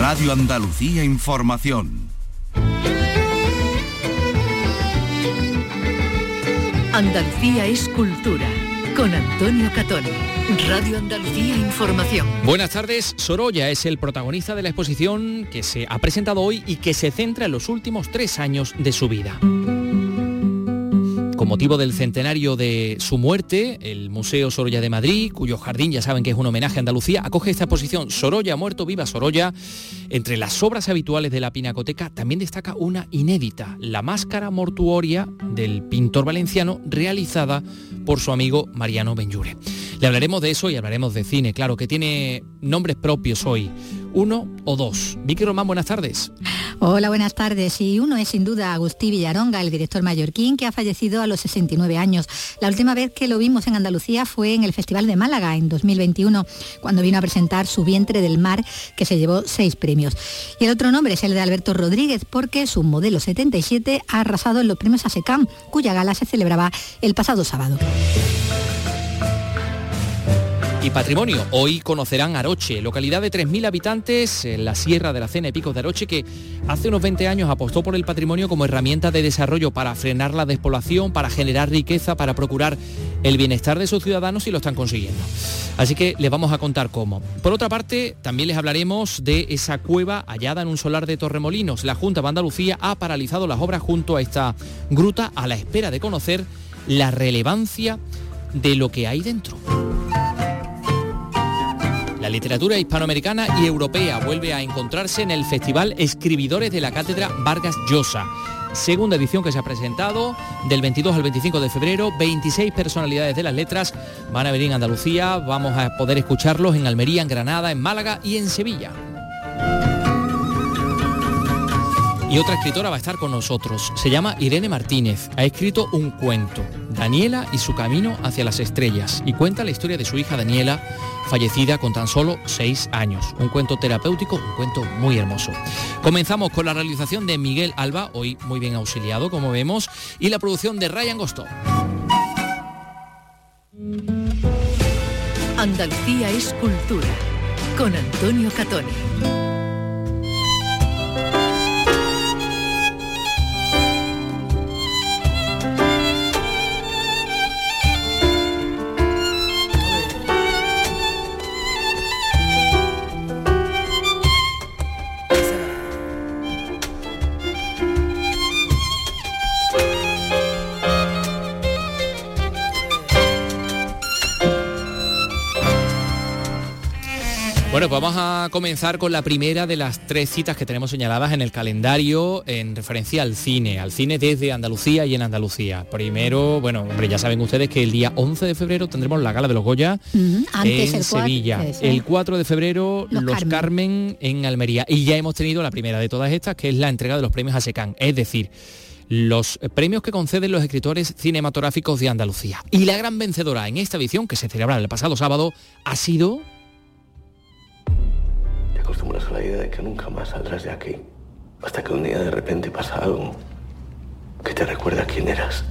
Radio Andalucía Información. Andalucía es cultura. Con Antonio Catón. Radio Andalucía Información. Buenas tardes. Sorolla es el protagonista de la exposición que se ha presentado hoy y que se centra en los últimos tres años de su vida. Motivo del centenario de su muerte, el Museo Sorolla de Madrid, cuyo jardín ya saben que es un homenaje a Andalucía, acoge esta exposición Sorolla muerto, viva Sorolla. Entre las obras habituales de la Pinacoteca también destaca una inédita, la máscara mortuoria del pintor valenciano realizada por su amigo Mariano Benjure. Le hablaremos de eso y hablaremos de cine, claro, que tiene nombres propios hoy uno o dos. Vicky Román, buenas tardes. Hola, buenas tardes. Y uno es sin duda Agustí Villaronga, el director mallorquín, que ha fallecido a los 69 años. La última vez que lo vimos en Andalucía fue en el Festival de Málaga, en 2021, cuando vino a presentar Su vientre del mar, que se llevó seis premios. Y el otro nombre es el de Alberto Rodríguez, porque su modelo 77 ha arrasado en los premios ASECAM, cuya gala se celebraba el pasado sábado. Y patrimonio, hoy conocerán Aroche, localidad de 3.000 habitantes en la Sierra de la Cena y Picos de Aroche, que hace unos 20 años apostó por el patrimonio como herramienta de desarrollo para frenar la despoblación, para generar riqueza, para procurar el bienestar de sus ciudadanos y lo están consiguiendo. Así que les vamos a contar cómo. Por otra parte, también les hablaremos de esa cueva hallada en un solar de Torremolinos. La Junta de Andalucía ha paralizado las obras junto a esta gruta a la espera de conocer la relevancia de lo que hay dentro. La literatura hispanoamericana y europea vuelve a encontrarse en el Festival Escribidores de la Cátedra Vargas Llosa. Segunda edición que se ha presentado del 22 al 25 de febrero. 26 personalidades de las letras van a venir en Andalucía. Vamos a poder escucharlos en Almería, en Granada, en Málaga y en Sevilla. Y otra escritora va a estar con nosotros. Se llama Irene Martínez. Ha escrito un cuento, Daniela y su camino hacia las estrellas, y cuenta la historia de su hija Daniela, fallecida con tan solo seis años. Un cuento terapéutico, un cuento muy hermoso. Comenzamos con la realización de Miguel Alba, hoy muy bien auxiliado, como vemos, y la producción de Ryan Gostó. Andalucía es cultura. Con Antonio Catoni. Bueno, pues vamos a comenzar con la primera de las tres citas que tenemos señaladas en el calendario en referencia al cine, al cine desde Andalucía y en Andalucía. Primero, bueno, hombre, ya saben ustedes que el día 11 de febrero tendremos la Gala de los Goya en Sevilla. El 4 de febrero Los, Carmen. en Almería. Y ya hemos tenido la primera de todas estas, que es la entrega de los premios a SECAN. Es decir, los premios que conceden los escritores cinematográficos de Andalucía. Y la gran vencedora en esta edición, que se celebra el pasado sábado, ha sido acostumbras a la idea de que nunca más saldrás de aquí. Hasta que un día de repente pasa algo que te recuerda quién eras.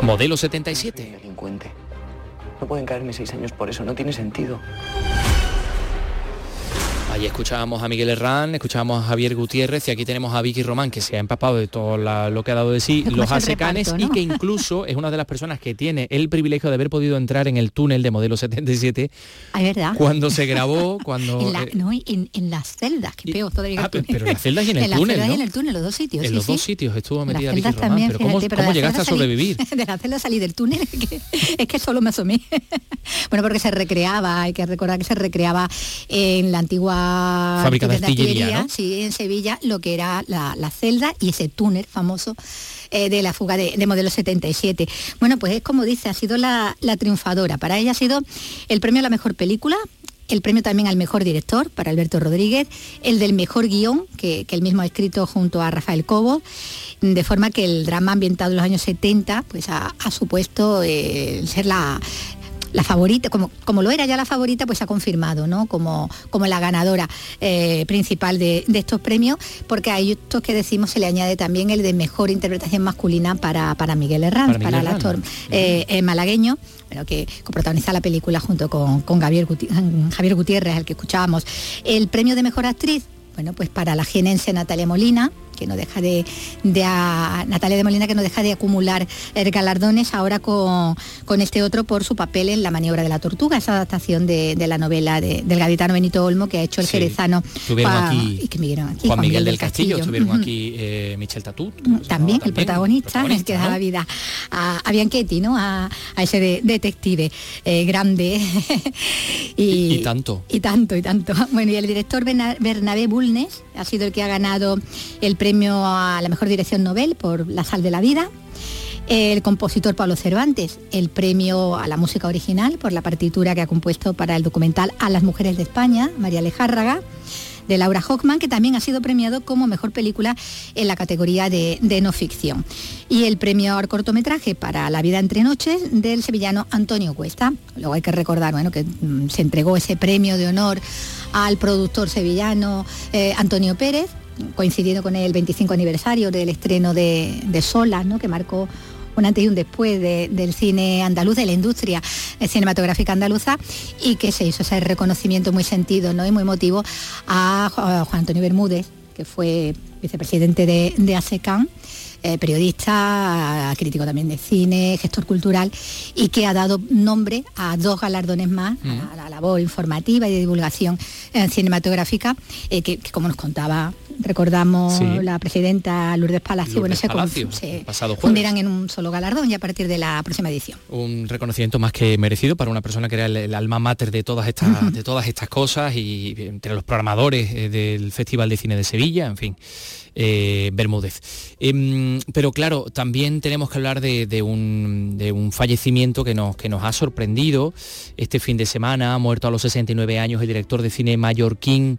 Modelo 77. Delincuente. No pueden caerme seis años por eso, no tiene sentido. Ahí escuchábamos a Miguel Herrán, escuchábamos a Javier Gutiérrez y aquí tenemos a Vicky Román que se ha empapado de todo lo que ha dado de sí, los asecanes y que incluso es una de las personas que tiene el privilegio de haber podido entrar en el túnel de modelo 77. Ah, verdad. Cuando se grabó, cuando... en, eh, no, en, las celdas, que peor todavía. Ah, pero en las celdas y en el en túnel, las celdas y en el túnel, los dos sitios. En los dos sitios estuvo metida Vicky Román. pero ¿cómo, ¿cómo llegaste a sobrevivir? de la celda salí del túnel, es que solo me asomé. bueno, porque se recreaba, hay que recordar que se recreaba en la antigua fábrica de Sí, en Sevilla, lo que era la, celda y ese túnel famoso eh, de la fuga de, modelo 77. Bueno, pues es como dice, ha sido la, triunfadora. Para ella ha sido el premio a la mejor película, el premio también al mejor director para Alberto Rodríguez, el del mejor guion que, él mismo ha escrito junto a Rafael Cobo, de forma que el drama ambientado en los años 70 pues ha, supuesto eh, ser la, la favorita, como, como lo era ya la favorita, pues se ha confirmado, ¿no? Como, como la ganadora eh, principal de, estos premios, porque a estos que decimos se le añade también el de mejor interpretación masculina para, para Miguel Herranz, para, el actor eh, malagueño, bueno, que protagoniza la película junto con, con Javier, Javier Gutiérrez, al que escuchábamos. El premio de mejor actriz, bueno, pues para la jienense Natalia Molina, que no deja de, Natalia de Molina que no deja de acumular eh, galardones ahora con, este otro por su papel en La maniobra de la tortuga, esa adaptación de, la novela del gaditano Benito Olmo que ha hecho el jerezano aquí, y que aquí, Juan, Miguel, del Castillo, estuvieron aquí eh, Michel Tatut. Mm, también, el protagonista, el, que da la vida a, a Bianchetti, ¿no? A, ese detective eh, grande. y, tanto. Y tanto, y tanto. Bueno, y el director Bernabé Bulnes ha sido el que ha ganado el premio a la mejor dirección Nobel por La sal de la vida, el compositor Pablo Cervantes, el premio a la música original por la partitura que ha compuesto para el documental A las mujeres de España, María Lejárraga, de Laura Hockman, que también ha sido premiado como mejor película en la categoría de, no ficción. Y el premio al cortometraje para La vida entre noches del sevillano Antonio Cuesta. Luego hay que recordar bueno, que mm, se entregó ese premio de honor al productor sevillano eh, Antonio Pérez, coincidiendo con el 25 aniversario del estreno de, de Sola, ¿no? que marcó un antes y un después del cine andaluz, de la industria cinematográfica andaluza, y que se hizo ese reconocimiento muy sentido ¿no? y muy emotivo a Juan Antonio Bermúdez, que fue vicepresidente de, de ASECAN eh, periodista, crítico también de cine, gestor cultural y que ha dado nombre a dos galardones más a, mm. la labor informativa y de divulgación eh, cinematográfica, eh, que, como nos contaba recordamos la presidenta Lourdes Palacio, bueno, se, Palacio, fundirán en un solo galardón y a partir de la próxima edición. Un reconocimiento más que merecido para una persona que era el, alma mater de todas estas, de todas estas cosas y entre los programadores del Festival de Cine de Sevilla, en fin. Eh, Bermúdez. Em, pero claro, también tenemos que hablar de, un, fallecimiento que nos, que nos ha sorprendido este fin de semana. Ha muerto a los 69 años el director de cine mallorquín.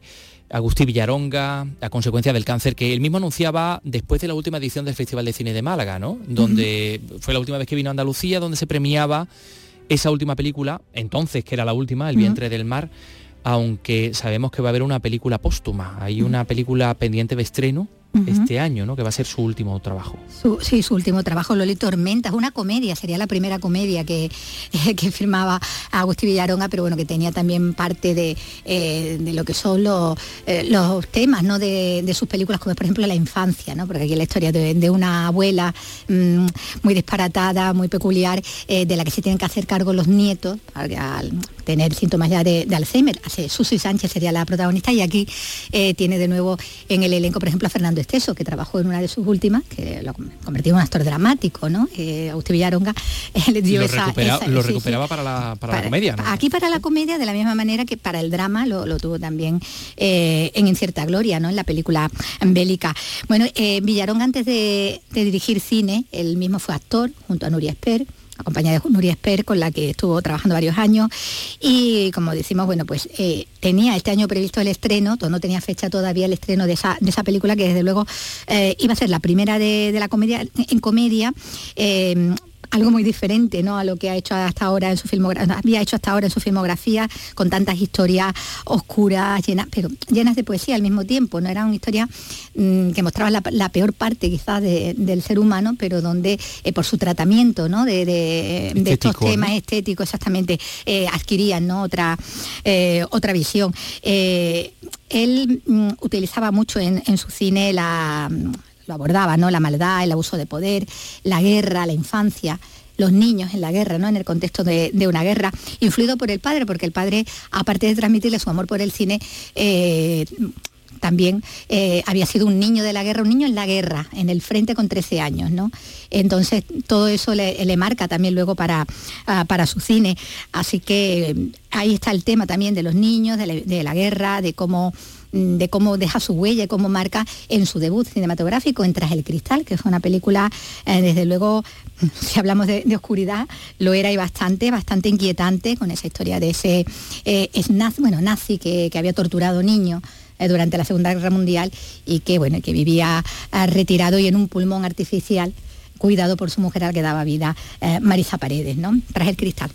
Agustín Villaronga, a consecuencia del cáncer que él mismo anunciaba después de la última edición del Festival de Cine de Málaga, ¿no? Donde fue la última vez que vino a Andalucía, donde se premiaba esa última película, entonces que era la última, El vientre del mar, aunque sabemos que va a haber una película póstuma. Hay una película pendiente de estreno este año, ¿no? Que va a ser su último trabajo. sí, su último trabajo, Loli Tormenta, es una comedia, sería la primera comedia que, que firmaba Agustín Villaronga, pero bueno, que tenía también parte de, eh, lo que son los, eh, los temas, ¿no? De, sus películas, como por ejemplo la infancia, ¿no? Porque aquí la historia de, una abuela mm, muy disparatada, muy peculiar, eh, de la que se tienen que hacer cargo los nietos, al tener síntomas ya de, Alzheimer. Susi Sánchez sería la protagonista y aquí tiene de nuevo en el elenco, por ejemplo, a Fernando que trabajó en una de sus últimas, que lo convirtió en un actor dramático, ¿no? Eh, Agustín Villaronga eh, le dio lo esa, Lo recuperaba para, la, comedia, Aquí para la comedia, de la misma manera que para el drama lo, tuvo también eh, en Incierta Gloria, ¿no? En la película bélica. Bueno, Villaronga antes de, de dirigir cine, él mismo fue actor junto a Nuria Esper acompañada de Nuria Esper, con la que estuvo trabajando varios años. Y como decimos, bueno, pues eh, tenía este año previsto el estreno, no tenía fecha todavía el estreno de esa, de esa película, que desde luego eh, iba a ser la primera de, la comedia, en comedia. Eh, algo muy diferente ¿no? a lo que ha hecho hasta ahora en su filmografía, había hecho hasta ahora en su filmografía, con tantas historias oscuras, llenas, pero llenas de poesía al mismo tiempo. No era una historia mm, que mostraba la, peor parte quizás del ser humano, pero donde eh, por su tratamiento ¿no? de, estos temas estéticos exactamente eh, adquirían ¿no? otra, eh, otra visión. él mm, utilizaba mucho en su cine la lo abordaba, ¿no? La maldad, el abuso de poder, la guerra, la infancia los niños en la guerra, ¿no? en el contexto de, una guerra, influido por el padre, porque el padre, aparte de transmitirle su amor por el cine, eh, también eh, había sido un niño de la guerra, un niño en la guerra, en el frente con 13 años, ¿no? Entonces todo eso le, marca también luego para, ah, para su cine. Así que eh, ahí está el tema también de los niños, de la guerra, de cómo de cómo deja su huella y cómo marca en su debut cinematográfico en Tras el Cristal, que fue una película, eh, desde luego, si hablamos de, oscuridad, lo era y bastante, bastante inquietante con esa historia de ese eh, nazi, bueno, nazi que, había torturado niños eh, durante la Segunda Guerra Mundial y que, bueno, que vivía retirado y en un pulmón artificial cuidado por su mujer al que daba vida Marisa Paredes, ¿no? Tras el cristal.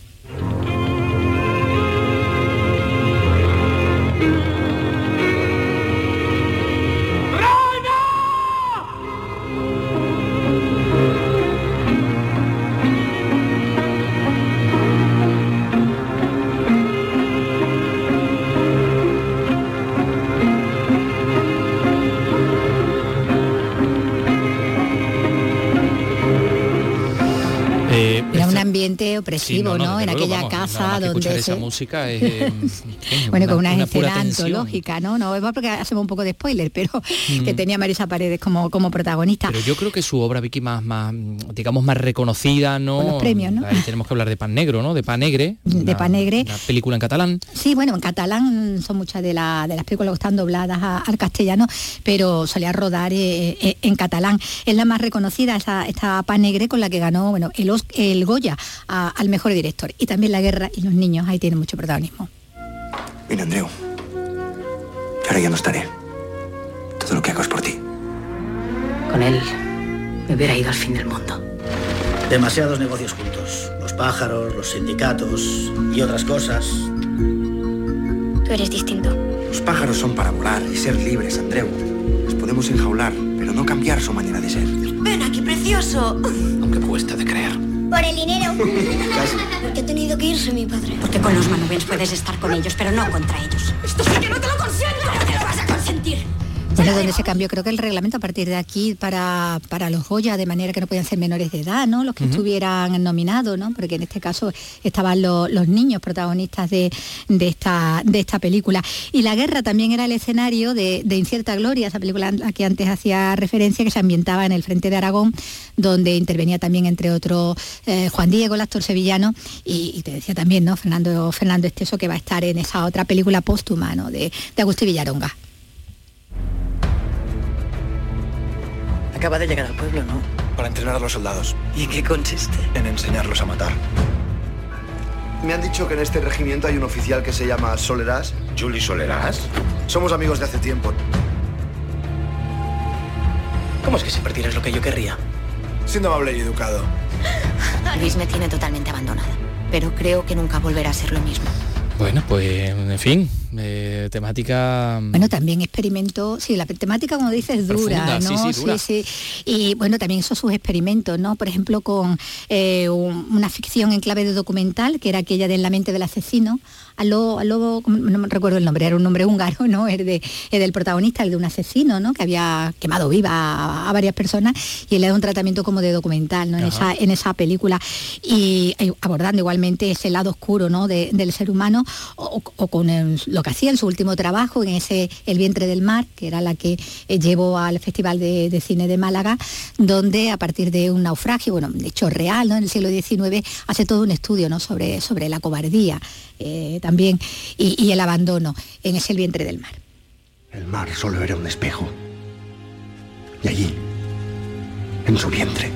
En aquella casa donde esa música es, bueno, con una, escena antológica, ¿no? No es porque hacemos un poco de spoiler, pero que mm. tenía Marisa Paredes como, como protagonista. Pero yo creo que su obra Vicky más, más digamos más reconocida, ¿no? los premios, ¿no? tenemos que hablar de Pan Negro, ¿no? De Pan Negre. De Pan Negre. Una película en catalán. Sí, bueno, en catalán son muchas de, de las películas que están dobladas al castellano, pero solía rodar eh, eh, en catalán. Es la más reconocida, esa, esta Pan Negre con la que ganó bueno, el, el Goya al mejor director. Y también La Guerra y los Niños, ahí tienen mucho protagonismo. Mira, Andreu, ahora ya no estaré. Todo lo que hago es por ti. Con él me hubiera ido al fin del mundo. Demasiados negocios juntos. Los pájaros, los sindicatos y otras cosas. Tú eres distinto. Los pájaros son para volar y ser libres, Andreu. Los podemos enjaular, pero no cambiar su manera de ser. Ven aquí, precioso. Aunque cuesta de creer. Por el dinero. Casi. Porque ha tenido que irse mi padre. Porque con los manubens puedes estar con ellos, pero no contra ellos. Esto sí que no te lo consiento. No te lo vas a consentir. Bueno, donde se cambió creo que el reglamento a partir de aquí para, para los Goya, de manera que no podían ser menores de edad, ¿no? Los que estuvieran nominados, ¿no? Porque en este caso estaban los niños protagonistas de, esta, de esta película. Y la guerra también era el escenario de, Incierta Gloria, esa película a que antes hacía referencia, que se ambientaba en el frente de Aragón, donde intervenía también, entre otros, eh, Juan Diego, el actor sevillano, y, te decía también, ¿no? Fernando, Fernando Esteso, que va a estar en esa otra película póstuma, ¿no? De, de Agustín Villaronga. Acaba de llegar al pueblo, ¿no? Para entrenar a los soldados. ¿Y en qué consiste? En enseñarlos a matar. Me han dicho que en este regimiento hay un oficial que se llama Solerás. ¿Julie Solerás? Somos amigos de hace tiempo. ¿Cómo es que siempre tienes lo que yo querría? Siendo amable y educado. Luis me tiene totalmente abandonada, pero creo que nunca volverá a ser lo mismo. Bueno, pues en fin, eh, temática... Bueno, también experimentó, sí, la temática como dices es dura, ¿no? Sí, sí, Y bueno, también hizo sus experimentos, ¿no? Por ejemplo, con eh, una ficción en clave de documental, que era aquella de En la mente del asesino, al lobo, no me recuerdo el nombre, era un nombre húngaro, ¿no? Es, de, del protagonista, el de un asesino, ¿no? Que había quemado viva a, varias personas y él le da un tratamiento como de documental, ¿no? En esa, en esa película. Y, abordando igualmente ese lado oscuro, ¿no? del ser humano o, con lo que hacía en su último trabajo, en ese El vientre del mar, que era la que eh, llevó al Festival de, Cine de Málaga, donde a partir de un naufragio, bueno, de hecho real, ¿no? En el siglo XIX, hace todo un estudio, ¿no? Sobre, sobre la cobardía. Eh, también, y, el abandono en ese vientre del mar. El mar solo era un espejo. Y allí, en su vientre,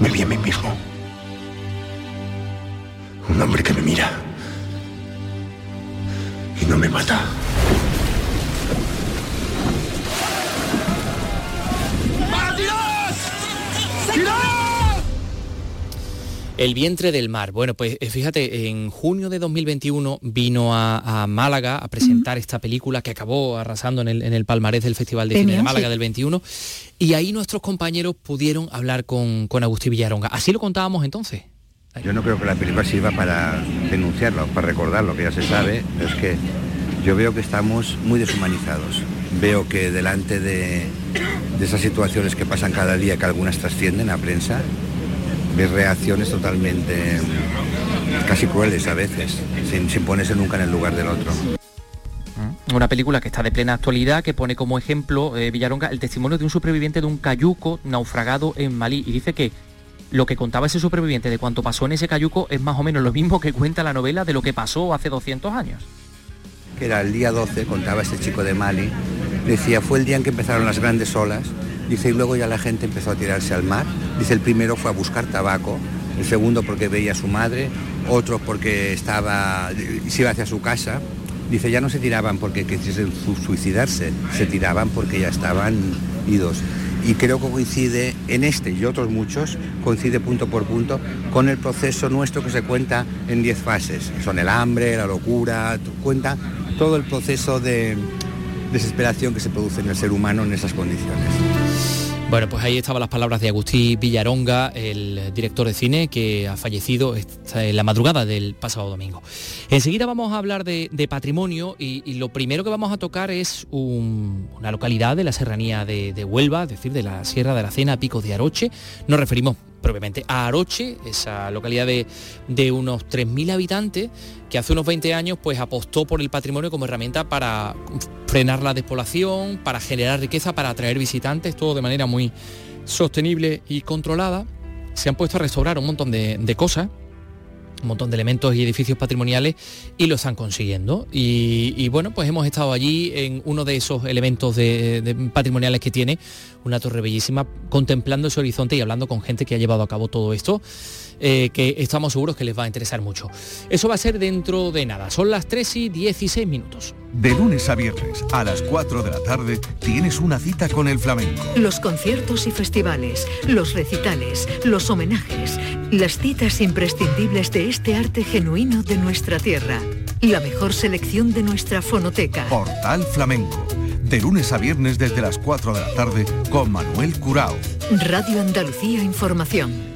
me vi a mí mismo. Un hombre que me mira y no me mata. El vientre del mar. Bueno, pues eh, fíjate, en junio de 2021 vino a, Málaga a presentar esta película que acabó arrasando en el, palmarés del Festival de Cine de Málaga del 21 y ahí nuestros compañeros pudieron hablar con, con Agustín Villaronga. Así lo contábamos entonces. Yo no creo que la película sirva para denunciarlo, para recordar lo que ya se sabe, es que yo veo que estamos muy deshumanizados. Veo que delante de, de esas situaciones que pasan cada día, que algunas trascienden a prensa, ves reacciones totalmente casi crueles a veces, sin, ponerse nunca en el lugar del otro. Mm. Una película que está de plena actualidad, que pone como ejemplo, eh, Villaronga, el testimonio de un superviviente de un cayuco naufragado en Malí. Y dice que lo que contaba ese superviviente de cuánto pasó en ese cayuco es más o menos lo mismo que cuenta la novela de lo que pasó hace 200 años. Que era el día 12, contaba este chico de Mali, decía, fue el día en que empezaron las grandes olas Dice, y luego ya la gente empezó a tirarse al mar. Dice, el primero fue a buscar tabaco, el segundo porque veía a su madre, otro porque estaba, se iba hacia su casa. Dice, ya no se tiraban porque quisiesen suicidarse, se tiraban porque ya estaban idos. Y creo que coincide en este y otros muchos, coincide punto por punto con el proceso nuestro que se cuenta en 10 fases. Son el hambre, la locura, cuenta todo el proceso de desesperación que se produce en el ser humano en esas condiciones. Bueno, pues ahí estaban las palabras de Agustín Villaronga, el director de cine que ha fallecido en la madrugada del pasado domingo. Enseguida vamos a hablar de, patrimonio y, lo primero que vamos a tocar es una localidad de la serranía de, Huelva, es decir, de la Sierra de la Cena, Picos de Aroche. Nos referimos propiamente a Aroche, esa localidad de, de unos 3.000 habitantes que hace unos 20 años pues apostó por el patrimonio como herramienta para frenar la despoblación, para generar riqueza, para atraer visitantes, todo de manera muy sostenible y controlada. Se han puesto a restaurar un montón de, cosas, un montón de elementos y edificios patrimoniales y lo están consiguiendo. Y, bueno, pues hemos estado allí en uno de esos elementos patrimoniales que tiene, una torre bellísima, contemplando ese horizonte y hablando con gente que ha llevado a cabo todo esto. Eh, que estamos seguros que les va a interesar mucho. Eso va a ser dentro de nada, son las 3 y 16 minutos. De lunes a viernes a las 4 de la tarde tienes una cita con el flamenco. Los conciertos y festivales, los recitales, los homenajes, las citas imprescindibles de este arte genuino de nuestra tierra. La mejor selección de nuestra fonoteca. Portal Flamenco. De lunes a viernes desde las 4 de la tarde con Manuel Curao. Radio Andalucía Información.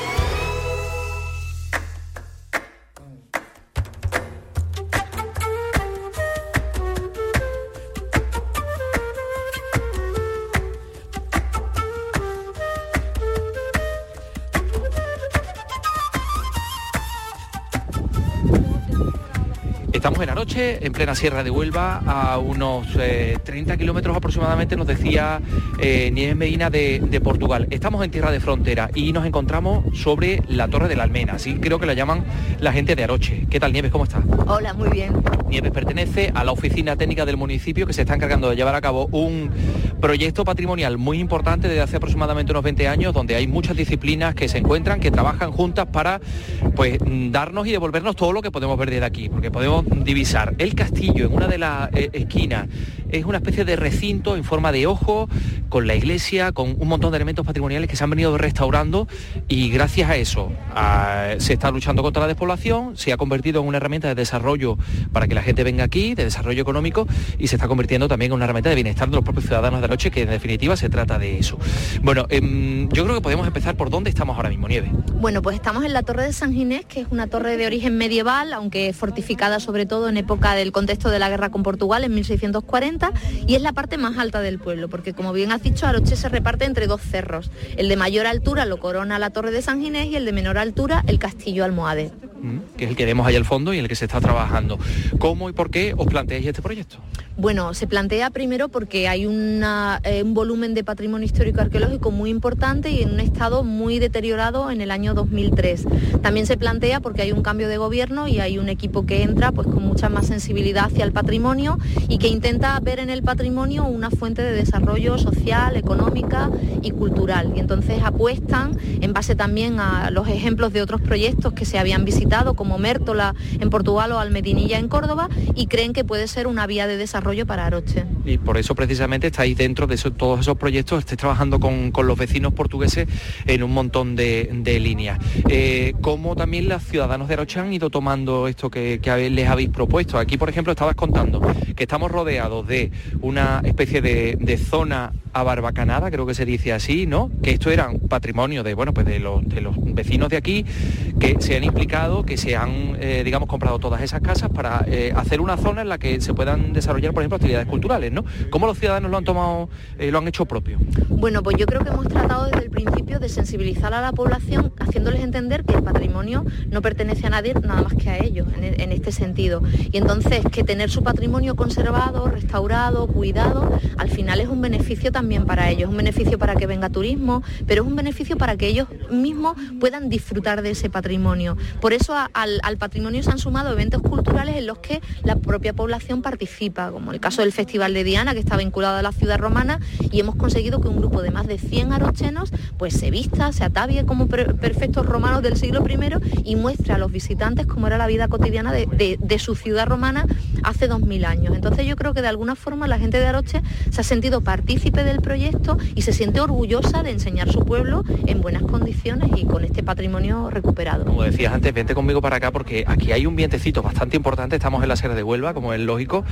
Noche, en plena Sierra de Huelva, a unos 30 eh, kilómetros aproximadamente, nos decía eh, Nieves Medina de, Portugal. Estamos en tierra de frontera y nos encontramos sobre la Torre de la Almena, así creo que la llaman la gente de Aroche. ¿Qué tal Nieves? ¿Cómo estás? Hola, muy bien. Nieves pertenece a la oficina técnica del municipio que se está encargando de llevar a cabo un proyecto patrimonial muy importante desde hace aproximadamente unos 20 años, donde hay muchas disciplinas que se encuentran, que trabajan juntas para pues darnos y devolvernos todo lo que podemos ver desde aquí, porque podemos divisar el castillo en una de las eh, esquinas. Es una especie de recinto en forma de ojo, con la iglesia, con un montón de elementos patrimoniales que se han venido restaurando y gracias a eso se está luchando contra la despoblación, se ha convertido en una herramienta de desarrollo para que la gente venga aquí, de desarrollo económico y se está convirtiendo también en una herramienta de bienestar de los propios ciudadanos de la noche, que en definitiva se trata de eso. Bueno, em, yo creo que podemos empezar por dónde estamos ahora mismo, Nieve. Bueno, pues estamos en la Torre de San Ginés, que es una torre de origen medieval, aunque fortificada sobre todo en época del contexto de la guerra con Portugal en 1640 y es la parte más alta del pueblo, porque como bien has dicho, Aroche se reparte entre dos cerros. El de mayor altura lo corona la Torre de San Ginés y el de menor altura el Castillo Almohade. Mm, que es el que vemos ahí al fondo y en el que se está trabajando. ¿Cómo y por qué os planteáis este proyecto? Bueno, se plantea primero porque hay eh, un volumen de patrimonio histórico arqueológico muy importante y en un estado muy deteriorado en el año 2003. También se plantea porque hay un cambio de gobierno y hay un equipo que entra pues con mucha más sensibilidad hacia el patrimonio y que intenta ver en el patrimonio una fuente de desarrollo social, económica y cultural. Y entonces apuestan en base también a los ejemplos de otros proyectos que se habían visitado como Mértola en Portugal o Almedinilla en Córdoba y creen que puede ser una vía de desarrollo para Aroche. Y por eso precisamente estáis dentro de todos esos proyectos, estáis trabajando con, los vecinos portugueses en un montón de, líneas. Eh, ¿Cómo también los ciudadanos de Aroche han ido tomando esto que, les habéis propuesto? Aquí, por ejemplo, estabas contando que estamos rodeados de una especie de, de zona abarbacanada, creo que se dice así, ¿no? Que esto era patrimonio de, bueno, pues de los vecinos de aquí que se han implicado, que se han, eh, digamos, comprado todas esas casas para eh, hacer una zona en la que se puedan desarrollar, por ejemplo, actividades culturales, ¿no? ¿Cómo los ciudadanos lo han tomado, eh, lo han hecho propio? Bueno, pues yo creo que hemos tratado desde el principio de sensibilizar a la población, haciéndoles entender que el patrimonio no pertenece a nadie nada más que a ellos, en, este sentido. Y entonces que tener su patrimonio conservado, restaurado, cuidado, al final es un beneficio también para ellos, un beneficio para que venga turismo, pero es un beneficio para que ellos mismos puedan disfrutar de ese patrimonio. Por eso al, patrimonio se han sumado eventos culturales en los que la propia población participa, como el caso del Festival de Diana, que está vinculado a la ciudad romana, y hemos conseguido que un grupo de más de 100 arochenos pues se vista, se atavie como perfectos romanos del siglo I y muestre a los visitantes cómo era la vida cotidiana de, su ciudad romana hace 2000 años. Entonces yo creo que de alguna forma la gente de Aroche se ha sentido partícipe del proyecto y se siente orgullosa de enseñar su pueblo en buenas condiciones y con este patrimonio recuperado. Como decías antes, vente conmigo para acá porque aquí hay un vientecito bastante importante, estamos en la Sierra de Huelva, como es lógico,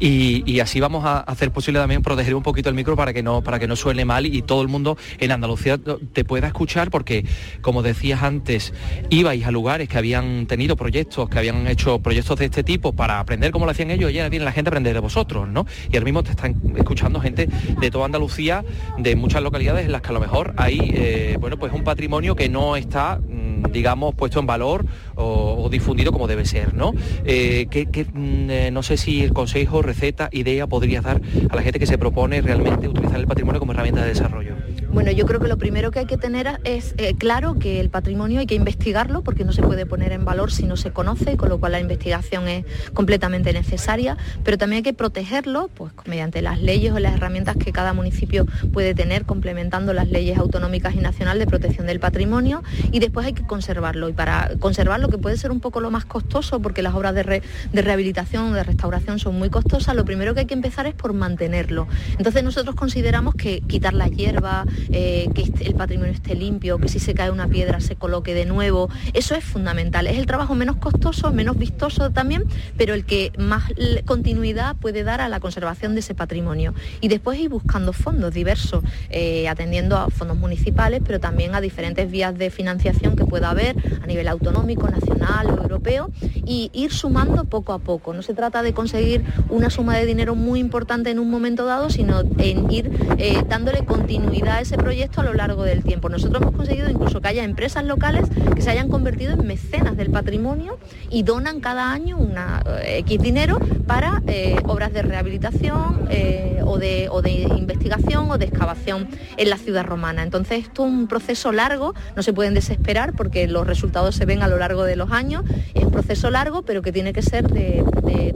y, así vamos a hacer posible también proteger un poquito el micro para que no, para que no suene mal y todo el mundo en Andalucía te pueda escuchar porque, como decías antes, ibais a lugares que habían tenido proyectos, que habían hecho proyectos de este tipo para aprender cómo lo hacían ellos y ahora viene la gente a aprender de vosotros, ¿no? Y ahora mismo te están escuchando gente de toda Andalucía, de muchas localidades en las que a lo mejor hay, eh, bueno, pues un patrimonio que no está mm, digamos, puesto en valor o, difundido como debe ser, ¿no? Eh, mm, eh, no sé si el consejo, receta, idea podrías dar a la gente que se propone realmente utilizar el patrimonio como herramienta de desarrollo. Bueno, yo creo que lo primero que hay que tener es eh, claro que el patrimonio hay que investigarlo porque no se puede poner en valor si no se conoce, con lo cual la investigación es completamente necesaria, pero también hay que protegerlo pues, mediante las leyes o las herramientas que cada municipio puede tener, complementando las leyes autonómicas y nacionales de protección del patrimonio, y después hay que conservarlo. Y para conservarlo, que puede ser un poco lo más costoso, porque las obras de, de rehabilitación o de restauración son muy costosas, lo primero que hay que empezar es por mantenerlo. Entonces nosotros consideramos que quitar la hierba, eh, que el patrimonio esté limpio, que si se cae una piedra se coloque de nuevo. Eso es fundamental. Es el trabajo menos costoso, menos vistoso también, pero el que más continuidad puede dar a la conservación de ese patrimonio. Y después ir buscando fondos diversos, eh, atendiendo a fondos municipales, pero también a diferentes vías de financiación que pueda haber a nivel autonómico, nacional o europeo, y ir sumando poco a poco. No se trata de conseguir una suma de dinero muy importante en un momento dado, sino en ir eh, dándole continuidad a ese proyecto a lo largo del tiempo. Nosotros hemos conseguido incluso que haya empresas locales que se hayan convertido en mecenas del patrimonio y donan cada año una eh, X dinero para eh, obras de rehabilitación eh, o, de, o, de, investigación o de excavación en la ciudad romana. Entonces esto es un proceso largo, no se pueden desesperar porque los resultados se ven a lo largo de los años, es un proceso largo pero que tiene que ser de,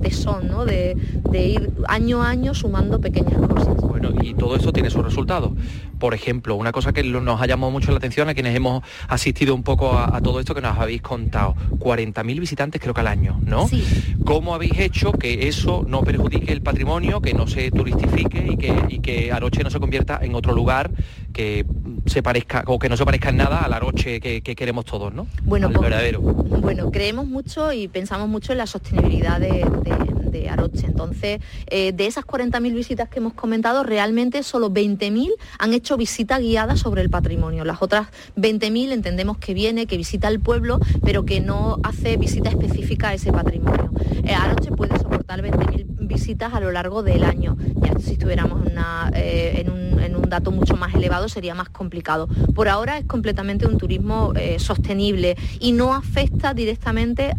tesón, ¿no? de, de ir año a año sumando pequeñas cosas. Bueno, y todo eso tiene sus resultados. Por ejemplo, una cosa que nos ha llamado mucho la atención a quienes hemos asistido un poco a, todo esto que nos habéis contado, 40.000 visitantes creo que al año, ¿no? Sí. ¿Cómo habéis hecho que eso no perjudique el patrimonio, que no se turistifique y que, que Aroche no se convierta en otro lugar que se parezca o que no se parezca en nada al Aroche que, queremos todos, ¿no? Bueno, pues, verdadero. Bueno, creemos mucho y pensamos mucho en la sostenibilidad de, Aroche. Entonces, eh, de esas 40.000 visitas que hemos comentado, realmente solo 20.000 han hecho visita guiada sobre el patrimonio. Las otras 20.000 entendemos que viene, que visita el pueblo, pero que no hace visita específica a ese patrimonio. Eh, Aroche puede soportar 20.000 visitas a lo largo del año. Ya si estuviéramos eh, en, un, dato mucho más elevado sería más complicado. Por ahora es completamente un turismo sostenible y no afecta directamente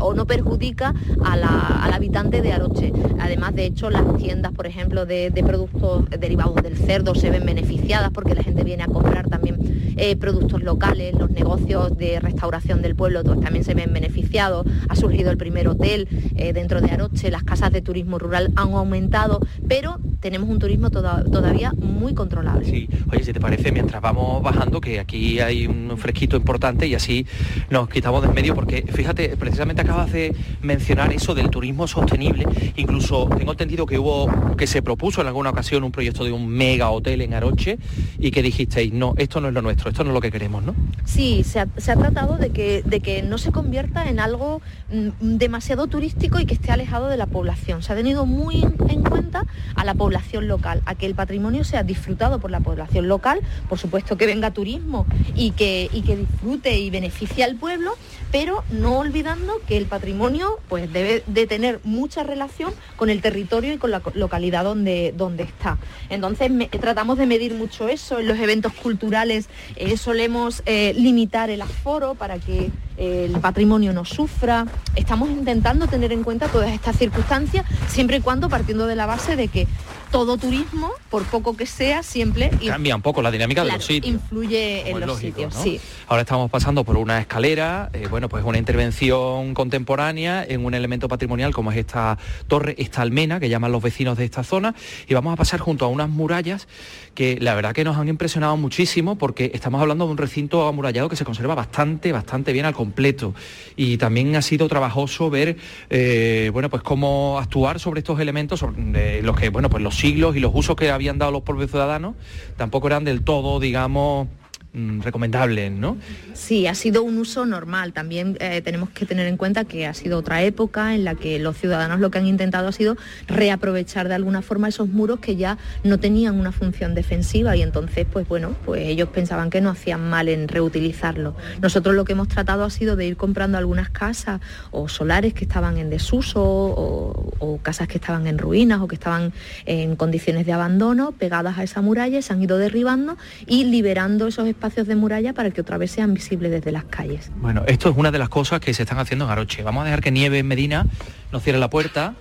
o no perjudica al habitante de Aroche. Además, de hecho, las tiendas, por ejemplo, de, productos derivados del cerdo se ven beneficiadas porque la gente viene a comprar también eh, productos locales, los negocios de restauración del pueblo también se ven beneficiados. Ha surgido el primer hotel eh, dentro de Aroche, las casas de turismo rural han aumentado, pero tenemos un turismo todavía muy controlable. Sí, oye, si te parece, mientras vamos bajando, que aquí hay un fresquito importante y así nos quitamos de en medio, porque fíjate, precisamente acabas de mencionar eso del turismo sostenible, incluso tengo entendido que hubo, que se propuso en alguna ocasión un proyecto de un mega hotel en Aroche y que dijisteis, no, esto no es lo nuestro, esto no es lo que queremos, ¿no? Sí, se ha, tratado de que, de que no se convierta en algo mm, demasiado turístico y que esté alejado de la población. Se ha tenido muy en, cuenta a la población local, a que el patrimonio sea disfrutado por la población local, por supuesto que venga turismo y que, y que disfrute y beneficie al pueblo, pero no olvidando que el patrimonio pues, debe de tener mucha relación con el territorio y con la localidad donde, donde está. Entonces tratamos de medir mucho eso. En los eventos culturales eh, solemos eh, limitar el aforo para que el patrimonio no sufra. Estamos intentando tener en cuenta todas estas circunstancias, siempre y cuando partiendo de la base de que todo turismo, por poco que sea, siempre cambia un poco la dinámica de los sitios. influye en los lógico, sitios, ¿no? sí. Ahora estamos pasando por una escalera, eh, bueno, pues una intervención contemporánea en un elemento patrimonial como es esta torre, esta almena que llaman los vecinos de esta zona, y vamos a pasar junto a unas murallas que la verdad que nos han impresionado muchísimo porque estamos hablando de un recinto amurallado que se conserva bastante, bastante bien al completo. Y también ha sido trabajoso ver, eh, bueno, pues cómo actuar sobre estos elementos, eh, los que, bueno, pues los siglos y los usos que habían dado los propios ciudadanos, tampoco eran del todo, digamos, recomendables, ¿no? Sí, ha sido un uso normal. También eh, tenemos que tener en cuenta que ha sido otra época en la que los ciudadanos lo que han intentado ha sido reaprovechar de alguna forma esos muros que ya no tenían una función defensiva y entonces, pues bueno, pues ellos pensaban que no hacían mal en reutilizarlo. Nosotros lo que hemos tratado ha sido de ir comprando algunas casas o solares que estaban en desuso o, casas que estaban en ruinas o que estaban en condiciones de abandono pegadas a esa muralla, se han ido derribando y liberando esos espacios de muralla para que otra vez sean visibles desde las calles. Bueno, esto es una de las cosas que se están haciendo en Aroche. Vamos a dejar que Nieve en Medina nos cierre la puerta.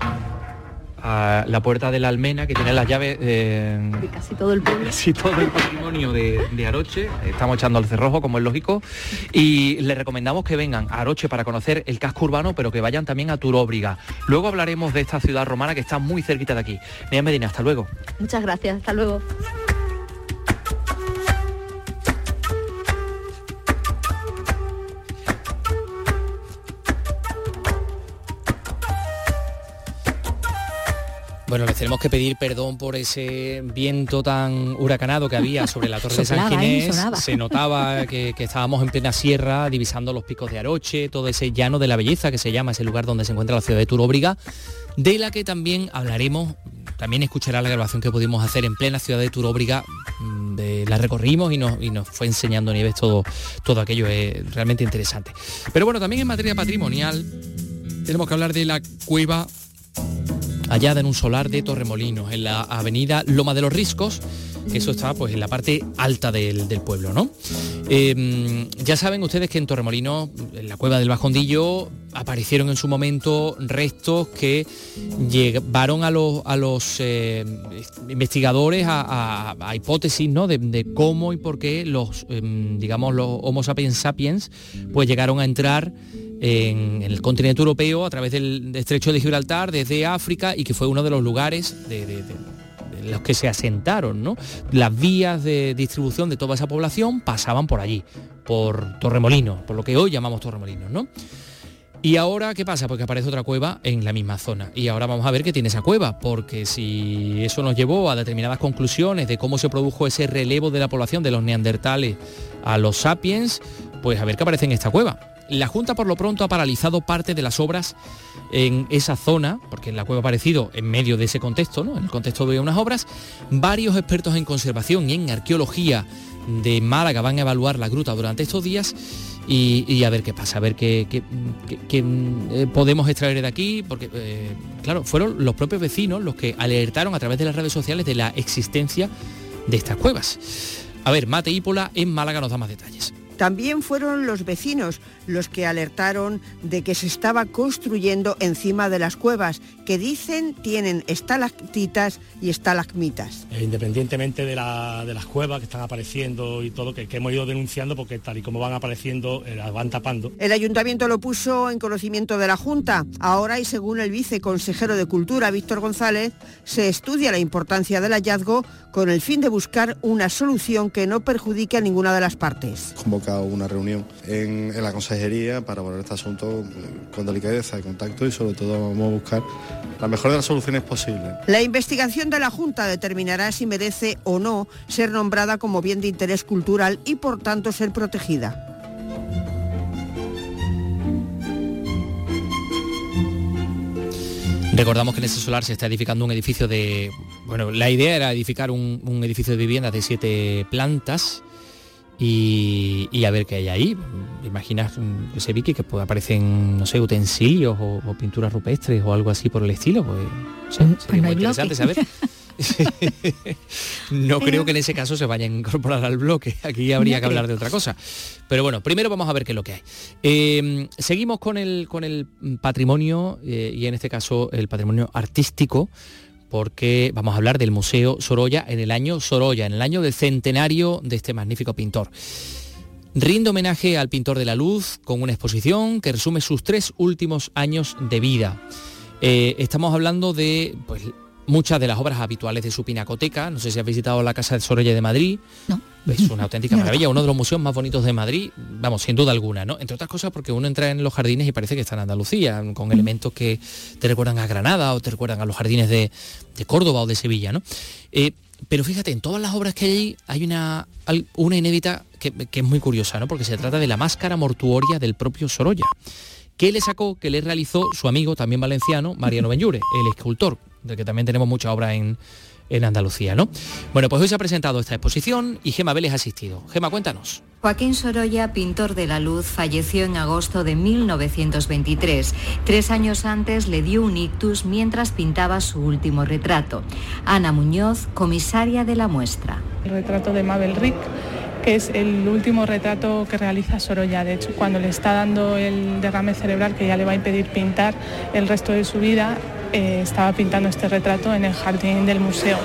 a la puerta de la almena que tiene las llaves eh, De casi todo el pueblo. casi todo el patrimonio de, de Aroche. Estamos echando al cerrojo, como es lógico. Y les recomendamos que vengan a Aroche para conocer el casco urbano, pero que vayan también a Turóbriga. Luego hablaremos de esta ciudad romana que está muy cerquita de aquí. Nieve Medina, hasta luego. Muchas gracias, hasta luego. Bueno, les tenemos que pedir perdón por ese viento tan huracanado que había sobre la Torre de San ¿eh? Ginés. Se notaba que, que estábamos en plena sierra, divisando los picos de Aroche, todo ese llano de la belleza que se llama ese lugar donde se encuentra la ciudad de Turóbriga, de la que también hablaremos. También escuchará la grabación que pudimos hacer en plena ciudad de Turóbriga. mm, De, la recorrimos y nos, y nos fue enseñando Nieves todo, todo aquello. Es realmente interesante. Pero bueno, también en materia patrimonial tenemos que hablar de la cueva hallada en un solar de Torremolinos, en la avenida Loma de los Riscos, que eso está pues en la parte alta del, del pueblo, ¿no? Eh, ya saben ustedes que en Torremolinos, en la cueva del Bajondillo, aparecieron en su momento restos que llevaron a los, a los eh, investigadores a, hipótesis ¿no? de, de cómo y por qué los, em, digamos, los Homo sapiens sapiens pues llegaron a entrar en, el continente europeo a través del estrecho de Gibraltar, desde África, y que fue uno de los lugares de, los que se asentaron, ¿no? Las vías de distribución de toda esa población pasaban por allí, por Torremolinos, por lo que hoy llamamos Torremolinos, ¿no? Y ahora, ¿qué pasa? Porque aparece otra cueva en la misma zona. Y ahora vamos a ver qué tiene esa cueva, porque si eso nos llevó a determinadas conclusiones de cómo se produjo ese relevo de la población de los neandertales a los sapiens, pues a ver qué aparece en esta cueva. La Junta por lo pronto ha paralizado parte de las obras en esa zona, porque la cueva ha aparecido en medio de ese contexto, ¿no? en el contexto de unas obras. Varios expertos en conservación y en arqueología de Málaga van a evaluar la gruta durante estos días y, a ver qué pasa, a ver qué, mm, eh, podemos extraer de aquí, porque, eh, claro, fueron los propios vecinos los que alertaron a través de las redes sociales de la existencia de estas cuevas. A ver, Mate Ípola en Málaga nos da más detalles. También fueron los vecinos los que alertaron de que se estaba construyendo encima de las cuevas, que dicen tienen estalactitas y estalagmitas. Eh, independientemente de, la- de las cuevas que están apareciendo y todo, que, que hemos ido denunciando porque tal y como van apareciendo, eh, las van tapando. El ayuntamiento lo puso en conocimiento de la Junta. Ahora, y según el viceconsejero de Cultura, Víctor González, se estudia la importancia del hallazgo con el fin de buscar una solución que no perjudique a ninguna de las partes. convocado una reunión en, en la consejería para abordar este asunto eh, con delicadeza y contacto y sobre todo vamos a buscar la mejor de las soluciones posibles. La investigación de la Junta determinará si merece o no ser nombrada como bien de interés cultural y por tanto ser protegida. Recordamos que en ese solar se está edificando un edificio de... Bueno, la idea era edificar un, un edificio de viviendas de siete plantas y, y a ver qué hay ahí. Imaginas mm, ese Vicky que pues, aparecen, no sé, utensilios o, o pinturas rupestres o algo así por el estilo. Pues, no sé, Pues sería no muy interesante bloque. saber. no creo que en ese caso se vaya a incorporar al bloque. Aquí habría No que hablar de otra cosa. Pero bueno, primero vamos a ver qué es lo que hay. Eh, seguimos con el, con el patrimonio, eh, y en este caso el patrimonio artístico, porque vamos a hablar del Museo Sorolla en el año Sorolla, en el año del centenario de este magnífico pintor. Rinde homenaje al pintor de la luz con una exposición que resume sus tres últimos años de vida. Eh, estamos hablando de pues, muchas de las obras habituales de su pinacoteca. No sé si has visitado la Casa de Sorolla de Madrid. No. Es una auténtica maravilla, uno de los museos más bonitos de Madrid, vamos, sin duda alguna, ¿no? Entre otras cosas porque uno entra en los jardines y parece que está en Andalucía, con elementos que te recuerdan a Granada o te recuerdan a los jardines de, Córdoba o de Sevilla, ¿no? Eh, pero fíjate, en todas las obras que hay hay una, una inédita que, es muy curiosa, ¿no? Porque se trata de la máscara mortuoria del propio Sorolla, que le sacó, que le realizó su amigo, también valenciano, Mariano Benlure, el escultor, del que también tenemos mucha obra en, en Andalucía, ¿no? Bueno, pues hoy se ha presentado esta exposición y Gema Vélez ha asistido. Gema, cuéntanos. Joaquín Sorolla, pintor de la luz, falleció en agosto de 1923. Tres años antes le dio un ictus mientras pintaba su último retrato. Ana Muñoz, comisaria de la muestra. El retrato de Mabel Rick que es el último retrato que realiza Sorolla. De hecho, cuando le está dando el derrame cerebral que ya le va a impedir pintar el resto de su vida, eh, estaba pintando este retrato en el jardín del museo.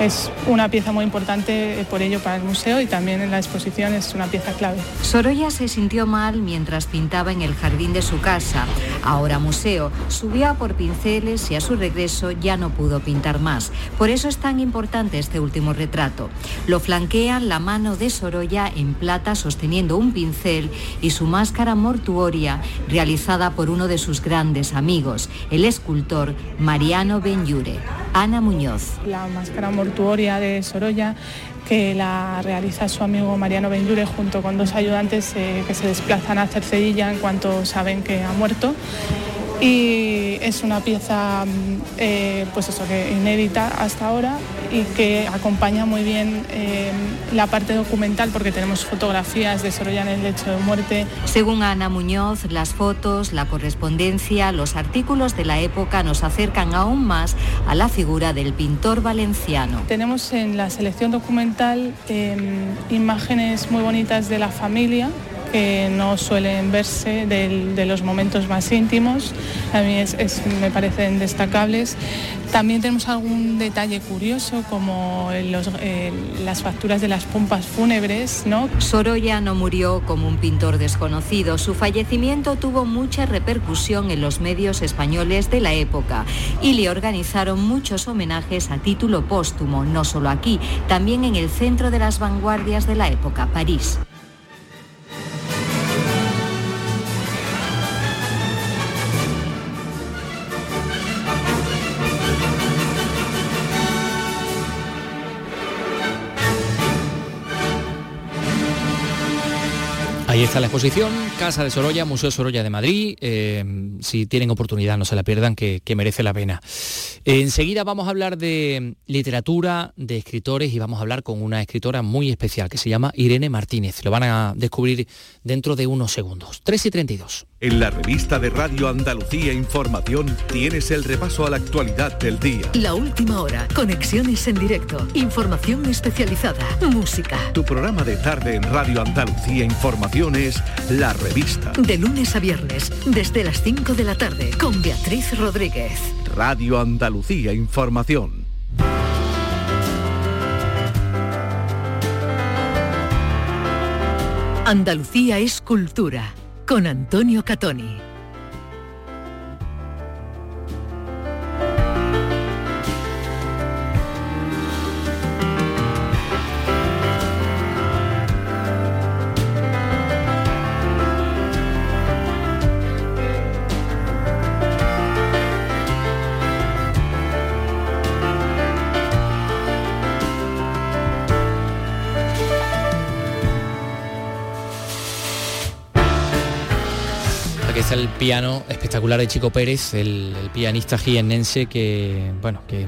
Es una pieza muy importante eh, por ello para el museo y también en la exposición es una pieza clave. Sorolla se sintió mal mientras pintaba en el jardín de su casa, ahora museo. Subió por pinceles y a su regreso ya no pudo pintar más. Por eso es tan importante este último retrato. Lo flanquean la mano de Sorolla en plata sosteniendo un pincel y su máscara mortuoria realizada por uno de sus grandes amigos, el escultor Mariano Benyure, Ana Muñoz. La máscara mortuoria de Sorolla que la realiza su amigo Mariano Benyure junto con dos ayudantes eh, que se desplazan a Cercedilla en cuanto saben que ha muerto y es una pieza mm, eh, pues eso que inédita hasta ahora y que acompaña muy bien eh, la parte documental porque tenemos fotografías de Sorolla en el lecho de muerte. Según Ana Muñoz, las fotos, la correspondencia, los artículos de la época nos acercan aún más a la figura del pintor valenciano. Tenemos en la selección documental em, imágenes muy bonitas de la familia que no suelen verse de los momentos más íntimos. A mí me parecen destacables. También tenemos algún detalle curioso como las facturas de las pompas fúnebres. ¿no? Sorolla no murió como un pintor desconocido. Su fallecimiento tuvo mucha repercusión en los medios españoles de la época y le organizaron muchos homenajes a título póstumo, no solo aquí, también en el centro de las vanguardias de la época, París. Está la exposición, Casa de Sorolla, Museo Sorolla de Madrid. Eh, si tienen oportunidad, no se la pierdan, que, merece la pena. enseguida vamos a hablar de literatura, de escritores y vamos a hablar con una escritora muy especial que se llama Irene Martínez. Lo van a descubrir dentro de unos segundos. 3 y 32. En la revista de Radio Andalucía Información tienes el repaso a la actualidad del día. La última hora, conexiones en directo, información especializada, música. Tu programa de tarde en Radio Andalucía Información es La Revista. De lunes a viernes, desde las 5 de la tarde, con Beatriz Rodríguez. Radio Andalucía Información. Andalucía es cultura con Antonio Catoni. El piano espectacular de Chico Pérez, el, pianista jiennense que, bueno, que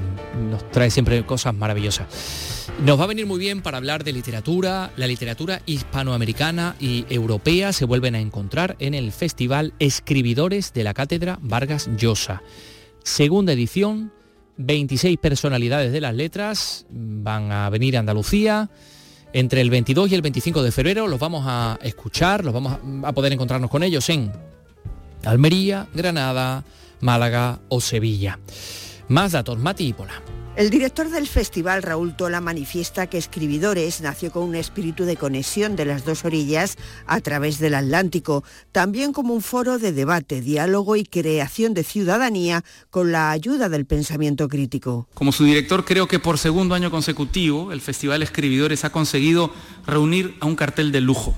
nos trae siempre cosas maravillosas. Nos va a venir muy bien para hablar de literatura. La literatura hispanoamericana y europea se vuelven a encontrar en el Festival Escribidores de la Cátedra Vargas Llosa. Segunda edición, 26 personalidades de las letras van a venir a Andalucía. Entre el 22 y el 25 de febrero los vamos a escuchar, los vamos a poder encontrarnos con ellos en Almería, Granada, Málaga o Sevilla. Más datos, Mati y Pola. El director del festival, Raúl Tola, manifiesta que Escribidores nació con un espíritu de conexión de las dos orillas a través del Atlántico, también como un foro de debate, diálogo y creación de ciudadanía con la ayuda del pensamiento crítico. Como su director, creo que por segundo año consecutivo el Festival Escribidores ha conseguido reunir a un cartel de lujo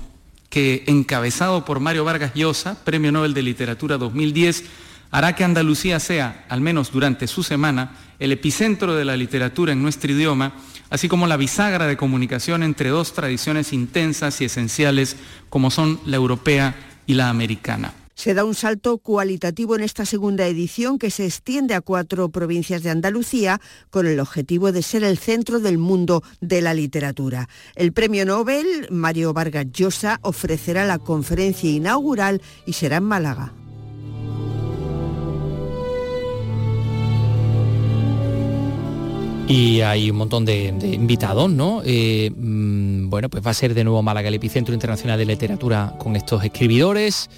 que, encabezado por Mario Vargas Llosa, Premio Nobel de Literatura 2010, hará que Andalucía sea, al menos durante su semana, el epicentro de la literatura en nuestro idioma, así como la bisagra de comunicación entre dos tradiciones intensas y esenciales como son la europea y la americana. Se da un salto cualitativo en esta segunda edición que se extiende a cuatro provincias de Andalucía con el objetivo de ser el centro del mundo de la literatura. El premio Nobel, Mario Vargas Llosa, ofrecerá la conferencia inaugural y será en Málaga. Y hay un montón de, invitados, ¿no? Eh, mm, bueno, pues va a ser de nuevo Málaga el epicentro internacional de literatura con estos escribidores,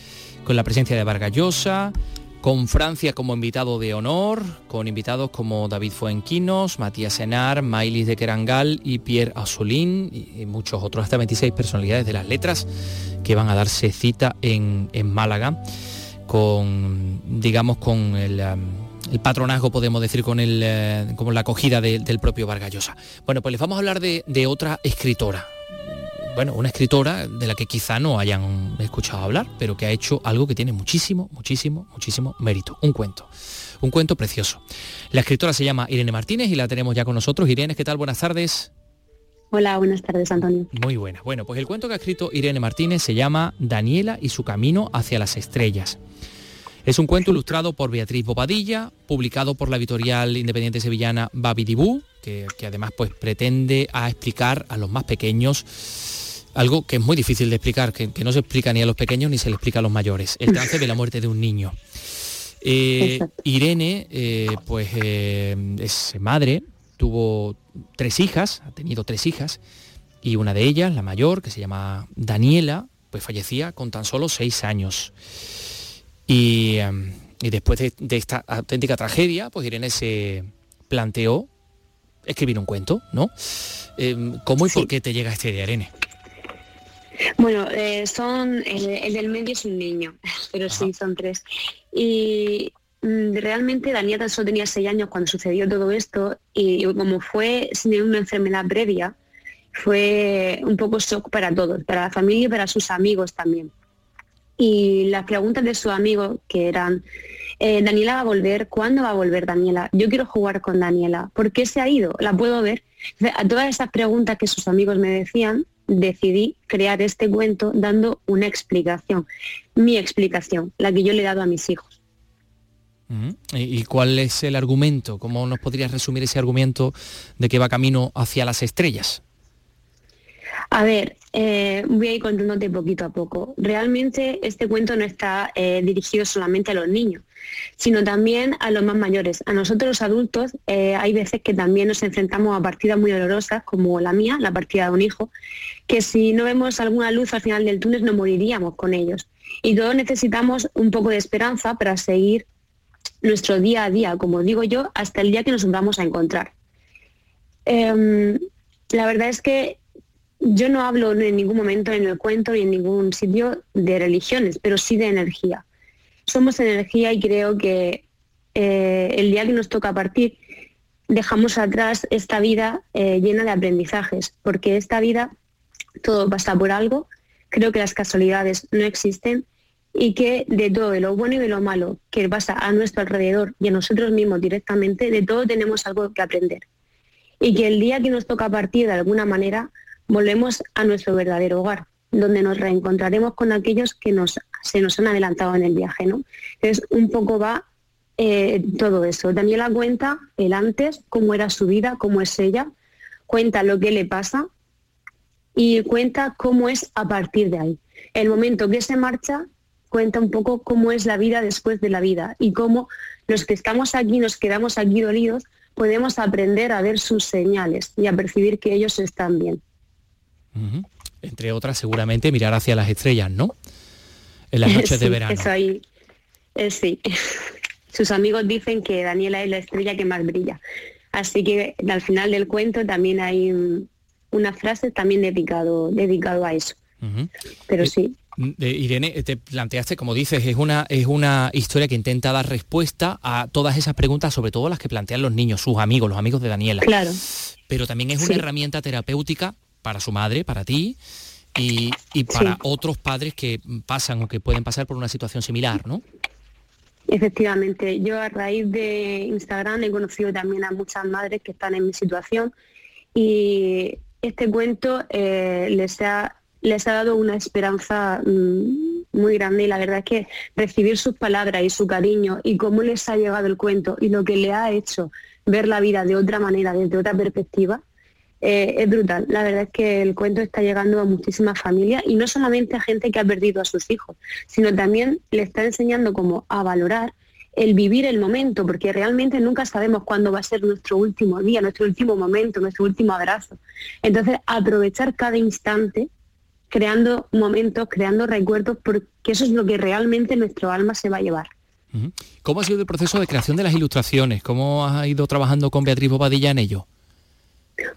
con la presencia de Vargas Llosa, con Francia como invitado de honor, con invitados como David Fuenquinos, Matías Senar, Mailis de Kerangal y Pierre Assolín y muchos otros, hasta 26 personalidades de las letras que van a darse cita en, Málaga con, digamos, con el... Um, patronazgo, podemos decir, con, el, eh, como la acogida del propio Vargallosa. Bueno, pues les vamos a hablar de, otra escritora. Bueno, una escritora de la que quizá no hayan escuchado hablar, pero que ha hecho algo que tiene muchísimo, muchísimo, muchísimo mérito. Un cuento. Un cuento precioso. La escritora se llama Irene Martínez y la tenemos ya con nosotros. Irene, ¿qué tal? Buenas tardes. Hola, buenas tardes, Antonio. Muy buena. Bueno, pues el cuento que ha escrito Irene Martínez se llama Daniela y su camino hacia las estrellas. Es un cuento ilustrado por Beatriz Bobadilla, publicado por la editorial independiente sevillana Babidibú, que, que además pues, pretende a explicar a los más pequeños algo que es muy difícil de explicar, que, no se explica ni a los pequeños ni se le explica a los mayores, el trance de la muerte de un niño. Eh, Irene, eh, pues eh, es madre, tuvo tres hijas, ha tenido tres hijas, y una de ellas, la mayor, que se llama Daniela, pues fallecía con tan solo seis años. Em, y, después de, esta auténtica tragedia, pues Irene se planteó escribir un cuento, ¿no? Em, ¿Cómo y por qué te llega este de Irene? Bueno, eh, son el, del medio es un niño, pero sí, son tres. Y mm, realmente Daniela solo tenía seis años cuando sucedió todo esto y como fue sin una enfermedad previa, fue un poco shock para todos, para la familia y para sus amigos también y las preguntas de sus amigos que eran, eh, Daniela va a volver, ¿cuándo va a volver Daniela? Yo quiero jugar con Daniela, ¿por qué se ha ido? ¿La puedo ver? A todas esas preguntas que sus amigos me decían, decidí crear este cuento dando una explicación, mi explicación, la que yo le he dado a mis hijos. ¿Y cuál es el argumento? ¿Cómo nos podrías resumir ese argumento de que va camino hacia las estrellas? A ver, eh, voy a ir contándote poquito a poco. Realmente este cuento no está eh, dirigido solamente a los niños, sino también a los más mayores. A nosotros los adultos eh, hay veces que también nos enfrentamos a partidas muy dolorosas, como la mía, la partida de un hijo, que si no vemos alguna luz al final del túnel nos moriríamos con ellos. Y todos necesitamos un poco de esperanza para seguir nuestro día a día, como digo yo, hasta el día que nos vamos a encontrar. Em, la verdad es que yo no hablo en ningún momento en el cuento ni en ningún sitio de religiones, pero sí de energía. Somos energía y creo que eh, el día que nos toca partir dejamos atrás esta vida eh, llena de aprendizajes, porque esta vida todo pasa por algo, creo que las casualidades no existen y que de todo, de lo bueno y de lo malo que pasa a nuestro alrededor y a nosotros mismos directamente, de todo tenemos algo que aprender. Y que el día que nos toca partir de alguna manera, volvemos a nuestro verdadero hogar, donde nos reencontraremos con aquellos que nos, se nos han adelantado en el viaje. ¿no? Entonces, un poco va eh, todo eso. la cuenta el antes, cómo era su vida, cómo es ella, cuenta lo que le pasa y cuenta cómo es a partir de ahí. El momento que se marcha cuenta un poco cómo es la vida después de la vida y cómo los que estamos aquí, nos quedamos aquí dolidos, podemos aprender a ver sus señales y a percibir que ellos están bien. Entre otras, seguramente mirar hacia las estrellas, ¿no? En las noches de verano. Eso ahí, eh, sí. Sus amigos dicen que Daniela es la estrella que más brilla. Así que al final del cuento también hay una frase también dedicado, dedicado a eso. Pero Eh, sí. eh, Irene, te planteaste, como dices, es una, es una historia que intenta dar respuesta a todas esas preguntas, sobre todo las que plantean los niños, sus amigos, los amigos de Daniela. Claro. Pero también es una Sí. herramienta terapéutica para su madre, para ti, y, y para Sí. otros padres que pasan o que pueden pasar por una situación similar, ¿no? Efectivamente, yo a raíz de Instagram he conocido también a muchas madres que están en mi situación y este cuento eh, les, ha, les ha dado una esperanza mm, muy grande y la verdad es que recibir sus palabras y su cariño y cómo les ha llegado el cuento y lo que le ha hecho ver la vida de otra manera, desde otra perspectiva, eh, es brutal. La verdad es que el cuento está llegando a muchísimas familias y no solamente a gente que ha perdido a sus hijos, sino también le está enseñando como a valorar el vivir el momento, porque realmente nunca sabemos cuándo va a ser nuestro último día, nuestro último momento, nuestro último abrazo. Entonces, aprovechar cada instante creando momentos, creando recuerdos, porque eso es lo que realmente nuestro alma se va a llevar. ¿Cómo ha sido el proceso de creación de las ilustraciones? ¿Cómo has ido trabajando con Beatriz Bobadilla en ello?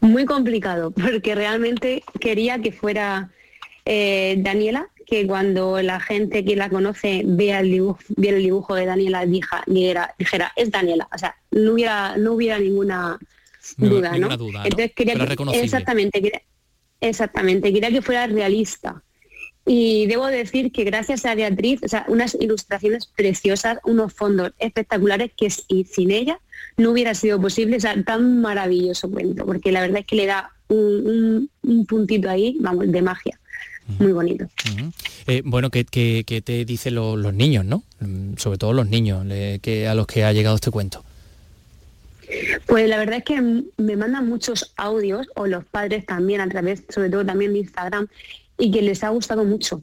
Muy complicado, porque realmente quería que fuera eh, Daniela, que cuando la gente que la conoce vea el dibujo, viera el dibujo de Daniela dija- dijera, dijera, es Daniela. O sea, no hubiera, no hubiera ninguna duda, ninguna ¿no? duda, ¿no? Entonces quería que, exactamente, quería, exactamente, quería que fuera realista. Y debo decir que gracias a Beatriz, o sea, unas ilustraciones preciosas, unos fondos espectaculares que sin ella no hubiera sido posible, o sea, tan maravilloso cuento, porque la verdad es que le da un, un- un puntito ahí, vamos, de magia. Muy bonito. Eh, bueno, ¿qué, qué- qué te dicen lo- los niños, no? Mm, Sobre todo los niños le- que, a los que ha llegado este cuento. Pues la verdad es que me mandan muchos audios, o los padres también, a través, sobre todo también de Instagram, y que les ha gustado mucho.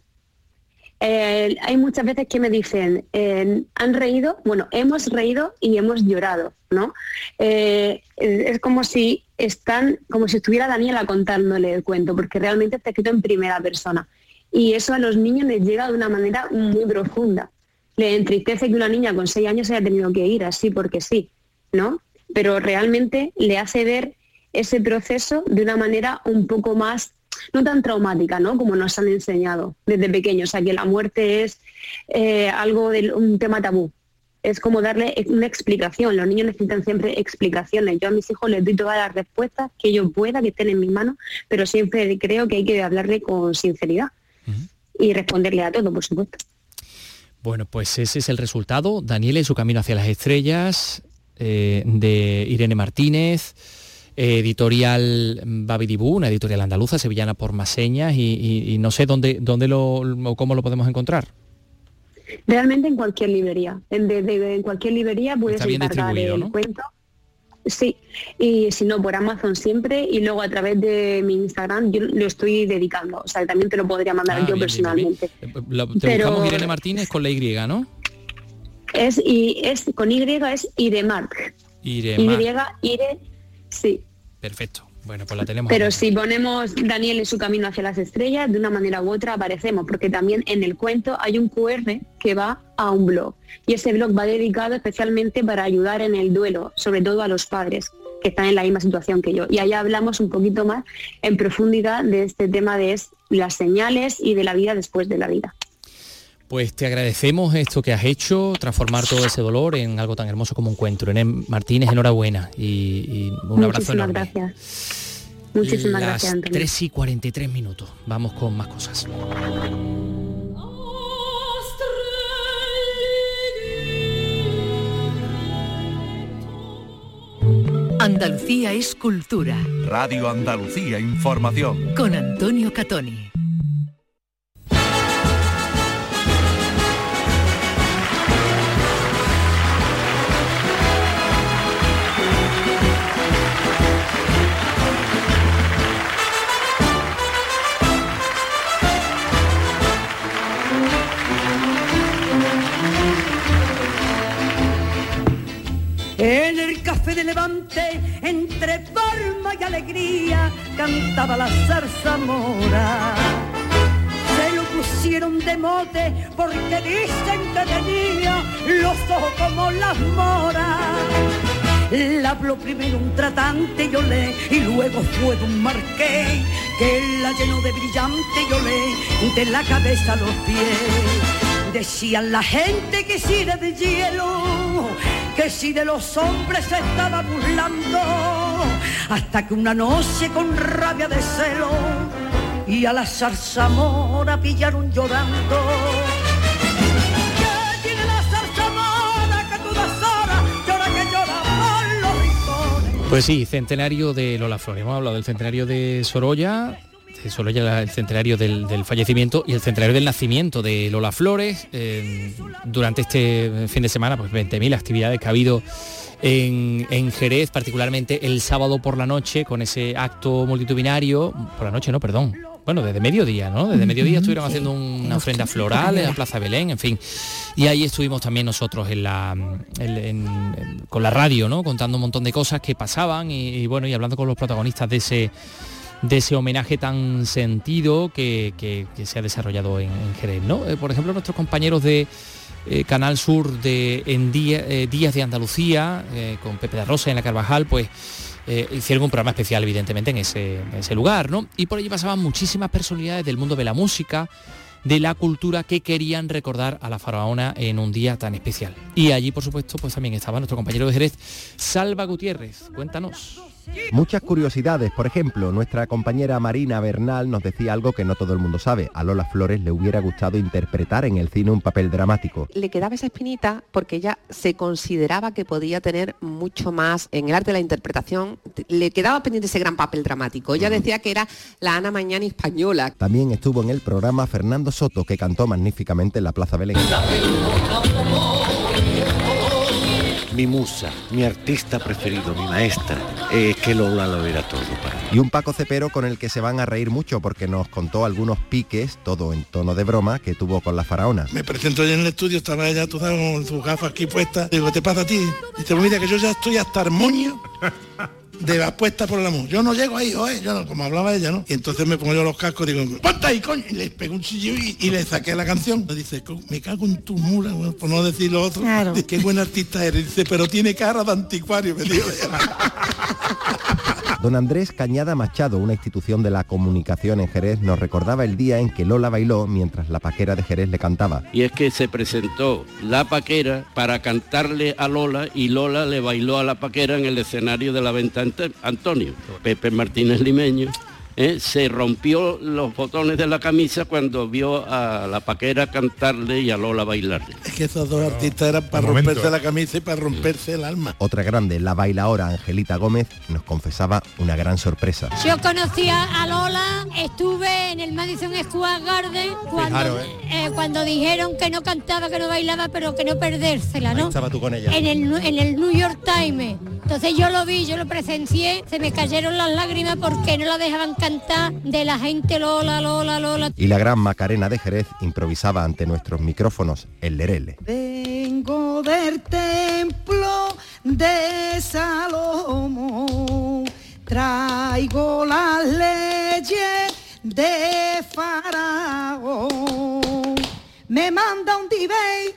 Eh, hay muchas veces que me dicen, eh, han reído, bueno, hemos reído y hemos llorado, ¿no? Eh, es como si están, como si estuviera Daniela contándole el cuento, porque realmente está escrito en primera persona. Y eso a los niños les llega de una manera muy profunda. Le entristece que una niña con seis años haya tenido que ir así porque sí, ¿no? Pero realmente le hace ver ese proceso de una manera un poco más, no tan traumática, ¿no? Como nos han enseñado desde pequeños, o sea, que la muerte es eh, algo de un tema tabú. Es como darle una explicación. Los niños necesitan siempre explicaciones. Yo a mis hijos les doy todas las respuestas que yo pueda, que estén en mis manos, pero siempre creo que hay que hablarle con sinceridad y responderle a todo, por supuesto. Bueno, pues ese es el resultado. Daniela y su camino hacia las estrellas, eh, de Irene Martínez, eh, editorial Babidibú, una editorial andaluza, sevillana por más señas, y, y- y no sé dónde, dónde lo, o cómo lo podemos encontrar. Realmente en cualquier librería. En, de- de- en cualquier librería puedes encargar el ¿no? cuento. Sí, y si no, por Amazon siempre, y luego a través de mi Instagram yo lo estoy dedicando. O sea, también te lo podría mandar Ah, yo bien, bien, personalmente. Lo- te Pero- buscamos Irene Martínez con la Y, ¿no? Es, y es con Y es Iremark. Iremar. Y, Ire, sí. Perfecto. Bueno, pues la tenemos. Pero si ponemos Daniel en su camino hacia las estrellas, de una manera u otra aparecemos, porque también en el cuento hay un QR que va a un blog. Y ese blog va dedicado especialmente para ayudar en el duelo, sobre todo a los padres que están en la misma situación que yo. Y allá hablamos un poquito más en profundidad de este tema de las señales y de la vida después de la vida. Pues te agradecemos esto que has hecho, transformar todo ese dolor en algo tan hermoso como un cuento. Irene Martínez, enhorabuena y, y un abrazo Muchísimas enorme. gracias. Muchísimas Las gracias, Antonio. 3 y 43 minutos. Vamos con más cosas. Andalucía es cultura. Radio Andalucía Información. Con Antonio Catoni. Entre palma y alegría, cantaba la zarzamora. Se lo pusieron de mote porque dicen que tenía los ojos como las moras. La habló primero un tratante, yo le, y luego fue un marqués, que la llenó de brillante, yo le, de la cabeza a los pies. Decían la gente que si de hielo, que si de los hombres se estaba burlando, hasta que una noche con rabia de celo y a la zarzamora pillaron llorando. Pues sí, centenario de Lola Flores. Hemos hablado del centenario de Sorolla, de Sorolla el centenario del, del fallecimiento y el centenario del nacimiento de Lola Flores. Eh, durante este fin de semana, pues 20.000 actividades que ha habido en, en Jerez, particularmente el sábado por la noche, con ese acto multitudinario, por la noche no, perdón, bueno, desde mediodía, ¿no? Desde mediodía estuvieron haciendo una ofrenda floral en la Plaza Belén, en fin. Y ahí estuvimos también nosotros en la, en- en- con la radio, ¿no? Contando un montón de cosas que pasaban y, y bueno, y hablando con los protagonistas de ese de ese homenaje tan sentido que, que- que se ha desarrollado en, en Jerez, ¿no? Eh, por ejemplo, nuestros compañeros de eh, Canal Sur de en Día- eh, Días de Andalucía, eh, con Pepe de Rosa en la Carvajal, pues hicieron un programa especial, evidentemente, en ese, en ese lugar, ¿no? Y por allí pasaban muchísimas personalidades del mundo de la música, de la cultura que querían recordar a la faraona en un día tan especial. Y allí, por supuesto, pues también estaba nuestro compañero de Jerez, Salva Gutiérrez. Cuéntanos. Muchas curiosidades, por ejemplo, nuestra compañera Marina Bernal nos decía algo que no todo el mundo sabe. A Lola Flores le hubiera gustado interpretar en el cine un papel dramático. le quedaba esa espinita porque ella se consideraba que podía tener mucho más en el arte de la interpretación, le quedaba pendiente ese gran papel dramático. Ella decía que era la Ana Mañana española. También estuvo en el programa Fernando Soto, que cantó magníficamente en la Plaza Belén. Mi musa, mi artista preferido, mi maestra, es que Lola lo era todo para mí. Y un Paco Cepero con el que se van a reír mucho porque nos contó algunos piques, todo en tono de broma, que tuvo con la faraona. Me presento yo en el estudio, estaba ella, tú sabes, con sus gafas aquí puestas. Digo, ¿qué te pasa a ti? Dice, pues mira que yo ya estoy hasta armonio de apuesta por el amor. Yo no llego ahí, oye, yo no, como hablaba ella, ¿no? Y entonces me pongo yo los cascos y digo, ponte ahí, coño. Y le pego un chillo y, y le saqué la canción. Me dice, "Co- me cago en tu mula, bueno, por no decir lo otro. Dice, qué buen artista eres. Dice, pero tiene cara de anticuario, me dijo. Don Andrés Cañada Machado, una institución de la comunicación en Jerez, nos recordaba el día en que Lola bailó mientras la paquera de Jerez le cantaba. Y es que se presentó la paquera para cantarle a Lola y Lola le bailó a la paquera en el escenario de la venta Ante- Antonio. Pepe Martínez Limeño ¿eh? se rompió los botones de la camisa cuando vio a la paquera cantarle y a Lola bailarle. Es que esos dos artistas eran para momento, romperse ¿eh? la camisa y para romperse el alma. Otra grande, la bailaora Angelita Gómez, nos confesaba una gran sorpresa. Yo conocí a Lola, estuve en el Madison Square Garden cuando, Fijaros, ¿eh? eh, cuando dijeron que no cantaba, que no bailaba, pero que no perdérsela, ¿no? Estaba tú con ella. En el, Nu- en el New York Times. Entonces yo lo vi, yo lo presencié, se me cayeron las lágrimas porque no la dejaban cantar de la gente Lola, Lola, Lola. Y la gran Macarena de Jerez improvisaba ante nuestros micrófonos el lerele. Vengo del templo de Salomón, traigo las leyes de Faraón. Me manda un dibey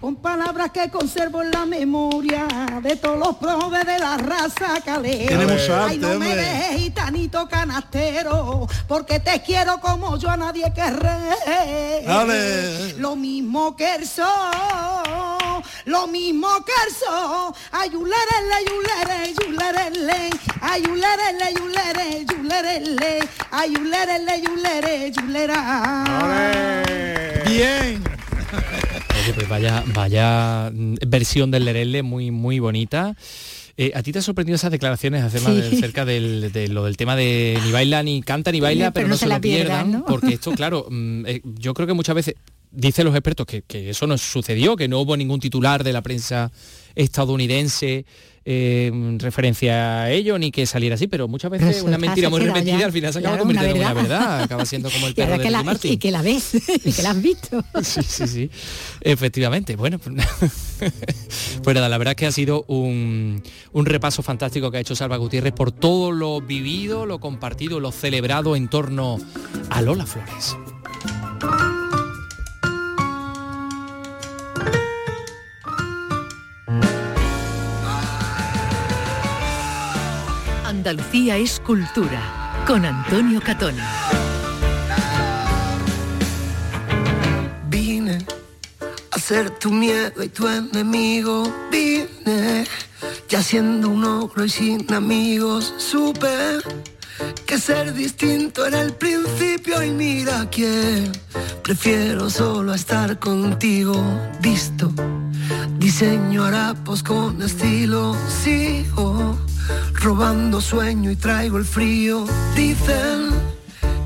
con palabras que conservo en la memoria de todos los probes de la raza calera. Arte, Ay, no me dejes gitanito canastero, porque te quiero como yo a nadie querré. Dale. Lo mismo que el sol, lo mismo que el sol. Ay, yulerele, yulere, yulerele. Ay, yulerele, yulere, yulerele. Ay, yulerele, yulere, yulera. Bien. Oye, pues vaya, vaya mm, versión del Lerele muy, muy bonita. Eh, ¿A ti te ha sorprendido esas declaraciones acerca, Sí. de, del, de lo del tema de ni baila ni canta ni baila, pero, no, se, la lo pierdan, pierdan? ¿no? Porque esto, claro, mm, eh, yo creo que muchas veces dicen los expertos que, que eso no sucedió, que no hubo ningún titular de la prensa estadounidense eh, en referencia a ello, ni que saliera así, pero muchas veces Pero una mentira muy repetida ya, al final se acaba claro, convirtiendo en una verdad. acaba siendo como el perro de que la, Martin. y que la ves, y que la has visto. Sí, sí, sí. Efectivamente. Bueno, pues, pues nada, la verdad es que ha sido un, un repaso fantástico que ha hecho Salva Gutiérrez por todo lo vivido, lo compartido, lo celebrado en torno a Lola Flores. Andalucía es cultura, con Antonio Catoni. Vine a ser tu miedo y tu enemigo. Vine ya siendo un ogro y sin amigos. Supe que ser distinto era el principio y mira quién. Prefiero solo estar contigo, visto. Diseño harapos con estilo, sigo robando sueño y traigo el frío. Dicen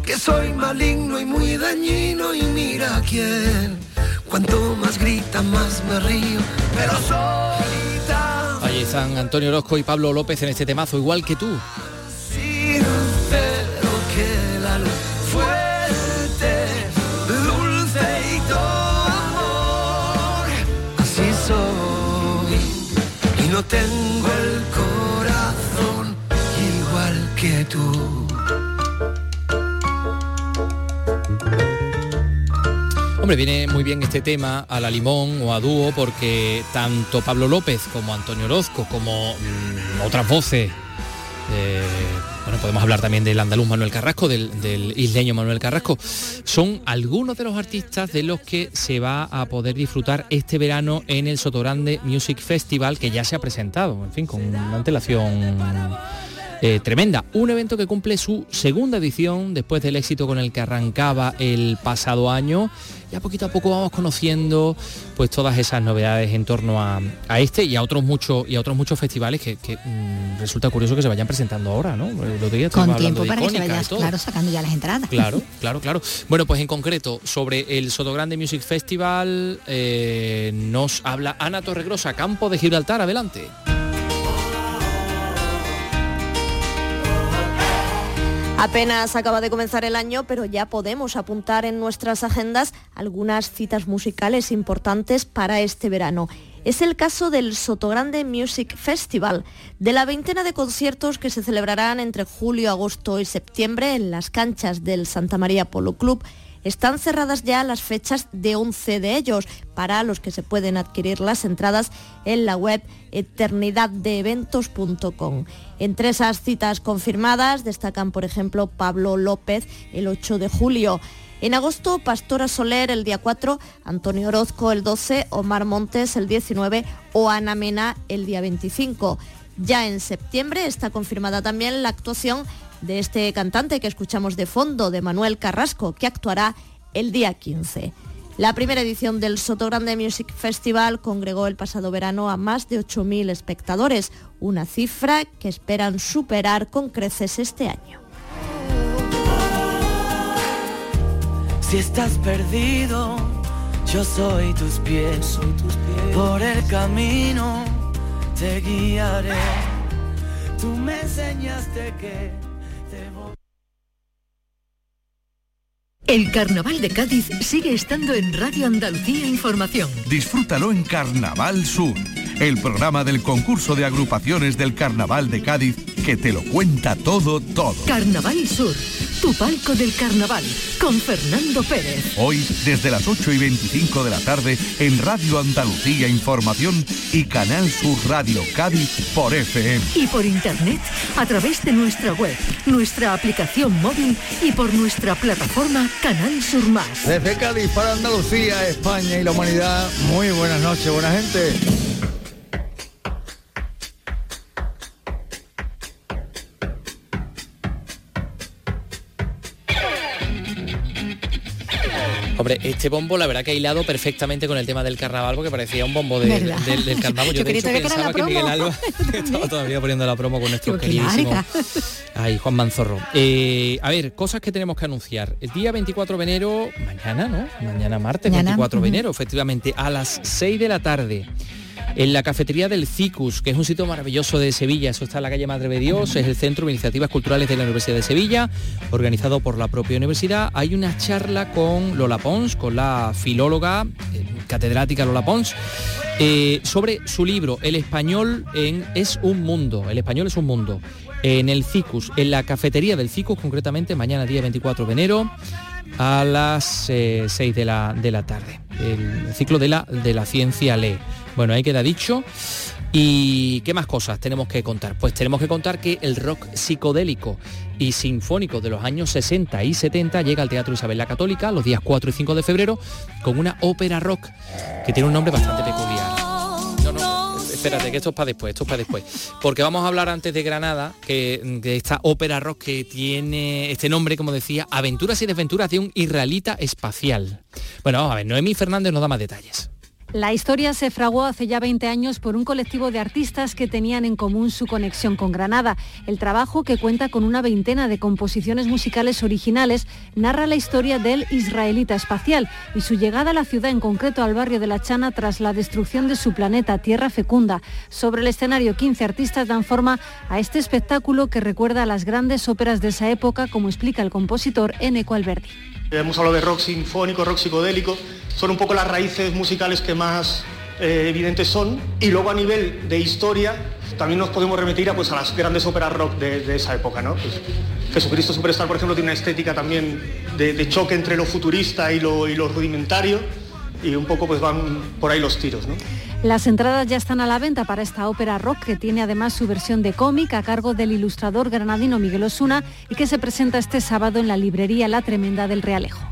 que soy maligno y muy dañino y mira quién. Cuanto más grita, más me río, pero solita. Ahí están Antonio Orozco y Pablo López en este temazo, igual que tú. Sincero que la luz fuerte, dulce y todo amor. Así soy y no tengo Hombre, viene muy bien este tema a la limón o a dúo porque tanto Pablo López como Antonio Orozco como mm, otras voces eh, bueno, podemos hablar también del andaluz Manuel Carrasco, del, del, isleño Manuel Carrasco. Son algunos de los artistas de los que se va a poder disfrutar este verano en el Sotogrande Music Festival, que ya se ha presentado, en fin, con una antelación eh, tremenda. Un evento que cumple su segunda edición después del éxito con el que arrancaba el pasado año. Ya poquito a poco vamos conociendo pues todas esas novedades en torno a, a este y a otros muchos y a otros muchos festivales que, que, mm, resulta curioso que se vayan presentando ahora, ¿no? Día Con tiempo para que se Icónica y vaya, todo. claro, sacando ya las entradas. Claro, claro, claro. Bueno, pues en concreto, sobre el Sotogrande Music Festival, eh, nos habla Ana Torregrosa, Campo de Gibraltar, adelante. Apenas acaba de comenzar el año, pero ya podemos apuntar en nuestras agendas algunas citas musicales importantes para este verano. Es el caso del Sotogrande Music Festival, de la veintena de conciertos que se celebrarán entre julio, agosto y septiembre en las canchas del Santa María Polo Club. Están cerradas ya las fechas de 11 de ellos, para los que se pueden adquirir las entradas en la web eternidaddeeventos.com. Entre esas citas confirmadas destacan, por ejemplo, Pablo López el 8 de julio. En agosto, Pastora Soler el día 4, Antonio Orozco el 12, Omar Montes el 19 o Ana Mena el día 25. Ya en septiembre está confirmada también la actuación de este cantante que escuchamos de fondo, de Manuel Carrasco, que actuará el día 15. La primera edición del Sotogrande Music Festival congregó el pasado verano a más de 8.000 espectadores, una cifra que esperan superar con creces este año. Si estás perdido, yo soy tus pies. Por el camino te guiaré. Tú me enseñaste que. El Carnaval de Cádiz sigue estando en Radio Andalucía Información. Disfrútalo en Carnaval Sur, el programa del concurso de agrupaciones del Carnaval de Cádiz que te lo cuenta todo, todo. Carnaval Sur, tu palco del carnaval, con Fernando Pérez. Hoy desde las 8 y 25 de la tarde en Radio Andalucía Información y Canal Sur Radio Cádiz por FM. Y por internet a través de nuestra web, nuestra aplicación móvil y por nuestra plataforma Canal Sur Más. Desde Cádiz para Andalucía, España y la humanidad, muy buenas noches, buena gente. Hombre, este bombo la verdad que ha hilado perfectamente con el tema del carnaval porque parecía un bombo de- del, del carnaval. Yo, Yo de hecho pensaba que Miguel. Alba estaba todavía poniendo la promo con nuestro queridísimo. Ay, Juan Manzorro. Eh, a ver, cosas que tenemos que anunciar. El día 24 de enero, mañana, ¿no? Mañana martes, Mañana, 24 de enero, efectivamente, a las 6 de la tarde. En la cafetería del Cicus, que es un sitio maravilloso de Sevilla, eso está en la calle Madre de Dios, es el Centro de Iniciativas Culturales de la Universidad de Sevilla, organizado por la propia universidad. Hay una charla con Lola Pons, con la filóloga, eh, catedrática Lola Pons, eh, sobre su libro El español es un mundo. El español es un mundo. En el Cicus, en la cafetería del Cicus, concretamente mañana día 24 de enero a las eh, 6 de la, de la tarde. El ciclo de la, de la ciencia lee. Bueno, ahí queda dicho. ¿Y qué más cosas tenemos que contar? Pues tenemos que contar que el rock psicodélico y sinfónico de los años 60 y 70 llega al Teatro Isabel la Católica los días 4 y 5 de febrero con una ópera rock que tiene un nombre bastante peculiar. No, no, espérate, que esto es para después, esto es para después. Porque vamos a hablar antes de Granada, que de esta ópera rock que tiene este nombre, como decía, Aventuras y desventuras de un israelita espacial. Bueno, vamos a ver, Noemí Fernández nos da más detalles. La historia se fraguó hace ya 20 años por un colectivo de artistas que tenían en común su conexión con Granada. El trabajo, que cuenta con una veintena de composiciones musicales originales, narra la historia del israelita espacial y su llegada a la ciudad, en concreto al barrio de La Chana, tras la destrucción de su planeta Tierra Fecunda. Sobre el escenario, 15 artistas dan forma a este espectáculo que recuerda a las grandes óperas de esa época, como explica el compositor Eneco Alberdi. Hemos hablado de rock sinfónico, rock psicodélico, son un poco las raíces musicales que más eh, evidentes son. Y luego a nivel de historia, también nos podemos remitir a, pues, a las grandes óperas rock de, esa época. ¿no? Pues, Jesucristo Superstar, por ejemplo, tiene una estética también de, choque entre lo futurista y lo, y lo rudimentario y un poco pues van por ahí los tiros. ¿no? Las entradas ya están a la venta para esta ópera rock que tiene además su versión de cómic a cargo del ilustrador granadino Miguel Osuna y que se presenta este sábado en la librería La Tremenda del Realejo.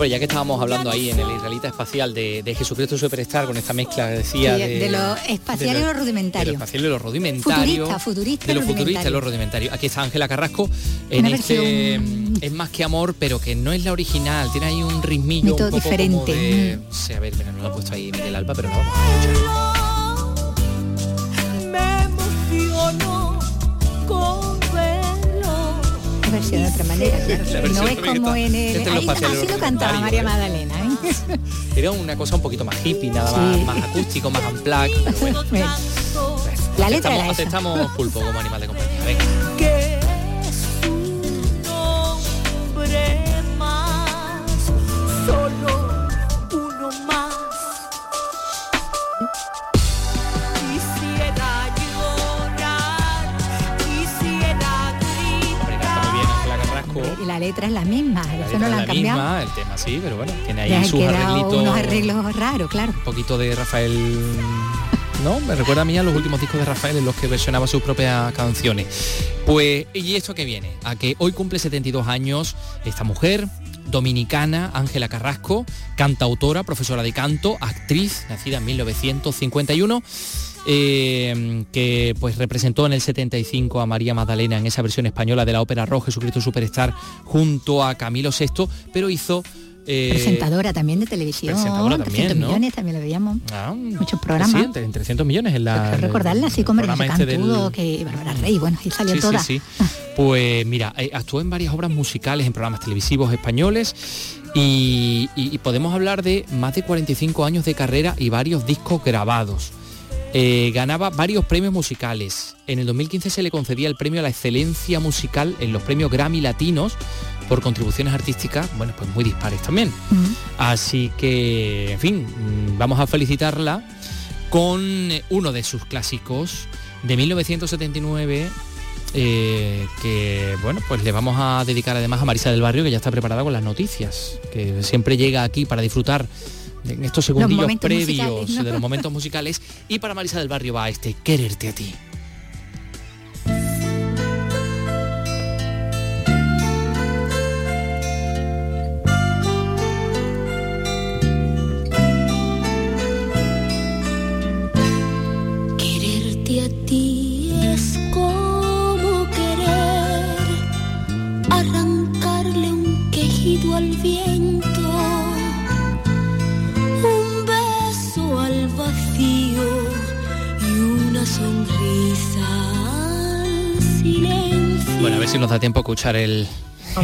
Hombre, ya que estábamos hablando ahí en el israelita espacial de, de Jesucristo Superstar con esta mezcla decía Sí, de lo espacial y lo rudimentario. De lo espacial y lo rudimentario. Futurista, futurista y de lo futurista y lo rudimentario. Aquí está Ángela Carrasco en Una este Es más que amor, pero que no es la original. Tiene ahí un ritmillo un poco como diferente. de- sí, a ver, mira, no lo he puesto ahí Miguel Alba, pero no vamos a escuchar. Versión de otra manera, claro. No es como en el... este Ahí, así lo cantaba María. Magdalena. ¿eh? Era una cosa un poquito más hippie, nada más, Sí. más acústico, más pero bueno. La letra aceptamos, era esa. aceptamos pulpo como animal de compañía. Venga. que es un hombre más, solo letra es la misma, La eso no la la han cambiado. misma, el tema sí, pero bueno, tiene ahí sus arreglitos. unos arreglos raros, claro. Un poquito de Rafael. No, me recuerda a mí a los últimos discos de Rafael en los que versionaba sus propias canciones. Pues, ¿y esto que viene? A que hoy cumple 72 años esta mujer dominicana, Ángela Carrasco, cantautora, profesora de canto, actriz, nacida en 1951. Eh, que pues representó en el 75 a María Magdalena en esa versión española de la ópera rock Jesucristo Superstar junto a Camilo VI, pero hizo eh, Presentadora también de televisión. presentadora también, 300 ¿no? millones también lo veíamos. Ah, Muchos programas. Sí, entre- en 300 millones en la... Recordarla así como este Cantudo, del- que Bárbara Rey, bueno, y salió Sí, toda. sí, sí. Pues mira, eh, actuó en varias obras musicales en programas televisivos españoles y, y- y podemos hablar de más de 45 años de carrera y varios discos grabados. Eh, ganaba varios premios musicales. En el 2015 se le concedía el premio a la excelencia musical en los premios Grammy Latinos por contribuciones artísticas, bueno, pues muy dispares también. Así que, en fin, mm, vamos a felicitarla con eh, uno de sus clásicos de 1979 eh, que bueno pues le vamos a dedicar además a Marisa del Barrio que ya está preparada con las noticias que siempre llega aquí para disfrutar en estos segundillos previos de los momentos musicales y para Marisa del Barrio va este quererte a ti si nos da tiempo a escuchar el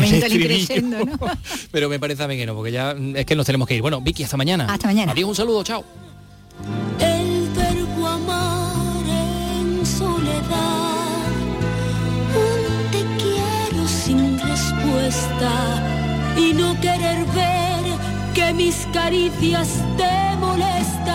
increscendo, ¿no? Pero me parece a mí que no, porque ya es que nos tenemos que ir. Bueno, Vicky, hasta mañana. Hasta mañana. Adiós, un saludo, chao. El verbo amar en soledad, un te quiero sin respuesta y no querer ver que mis caricias te molestan.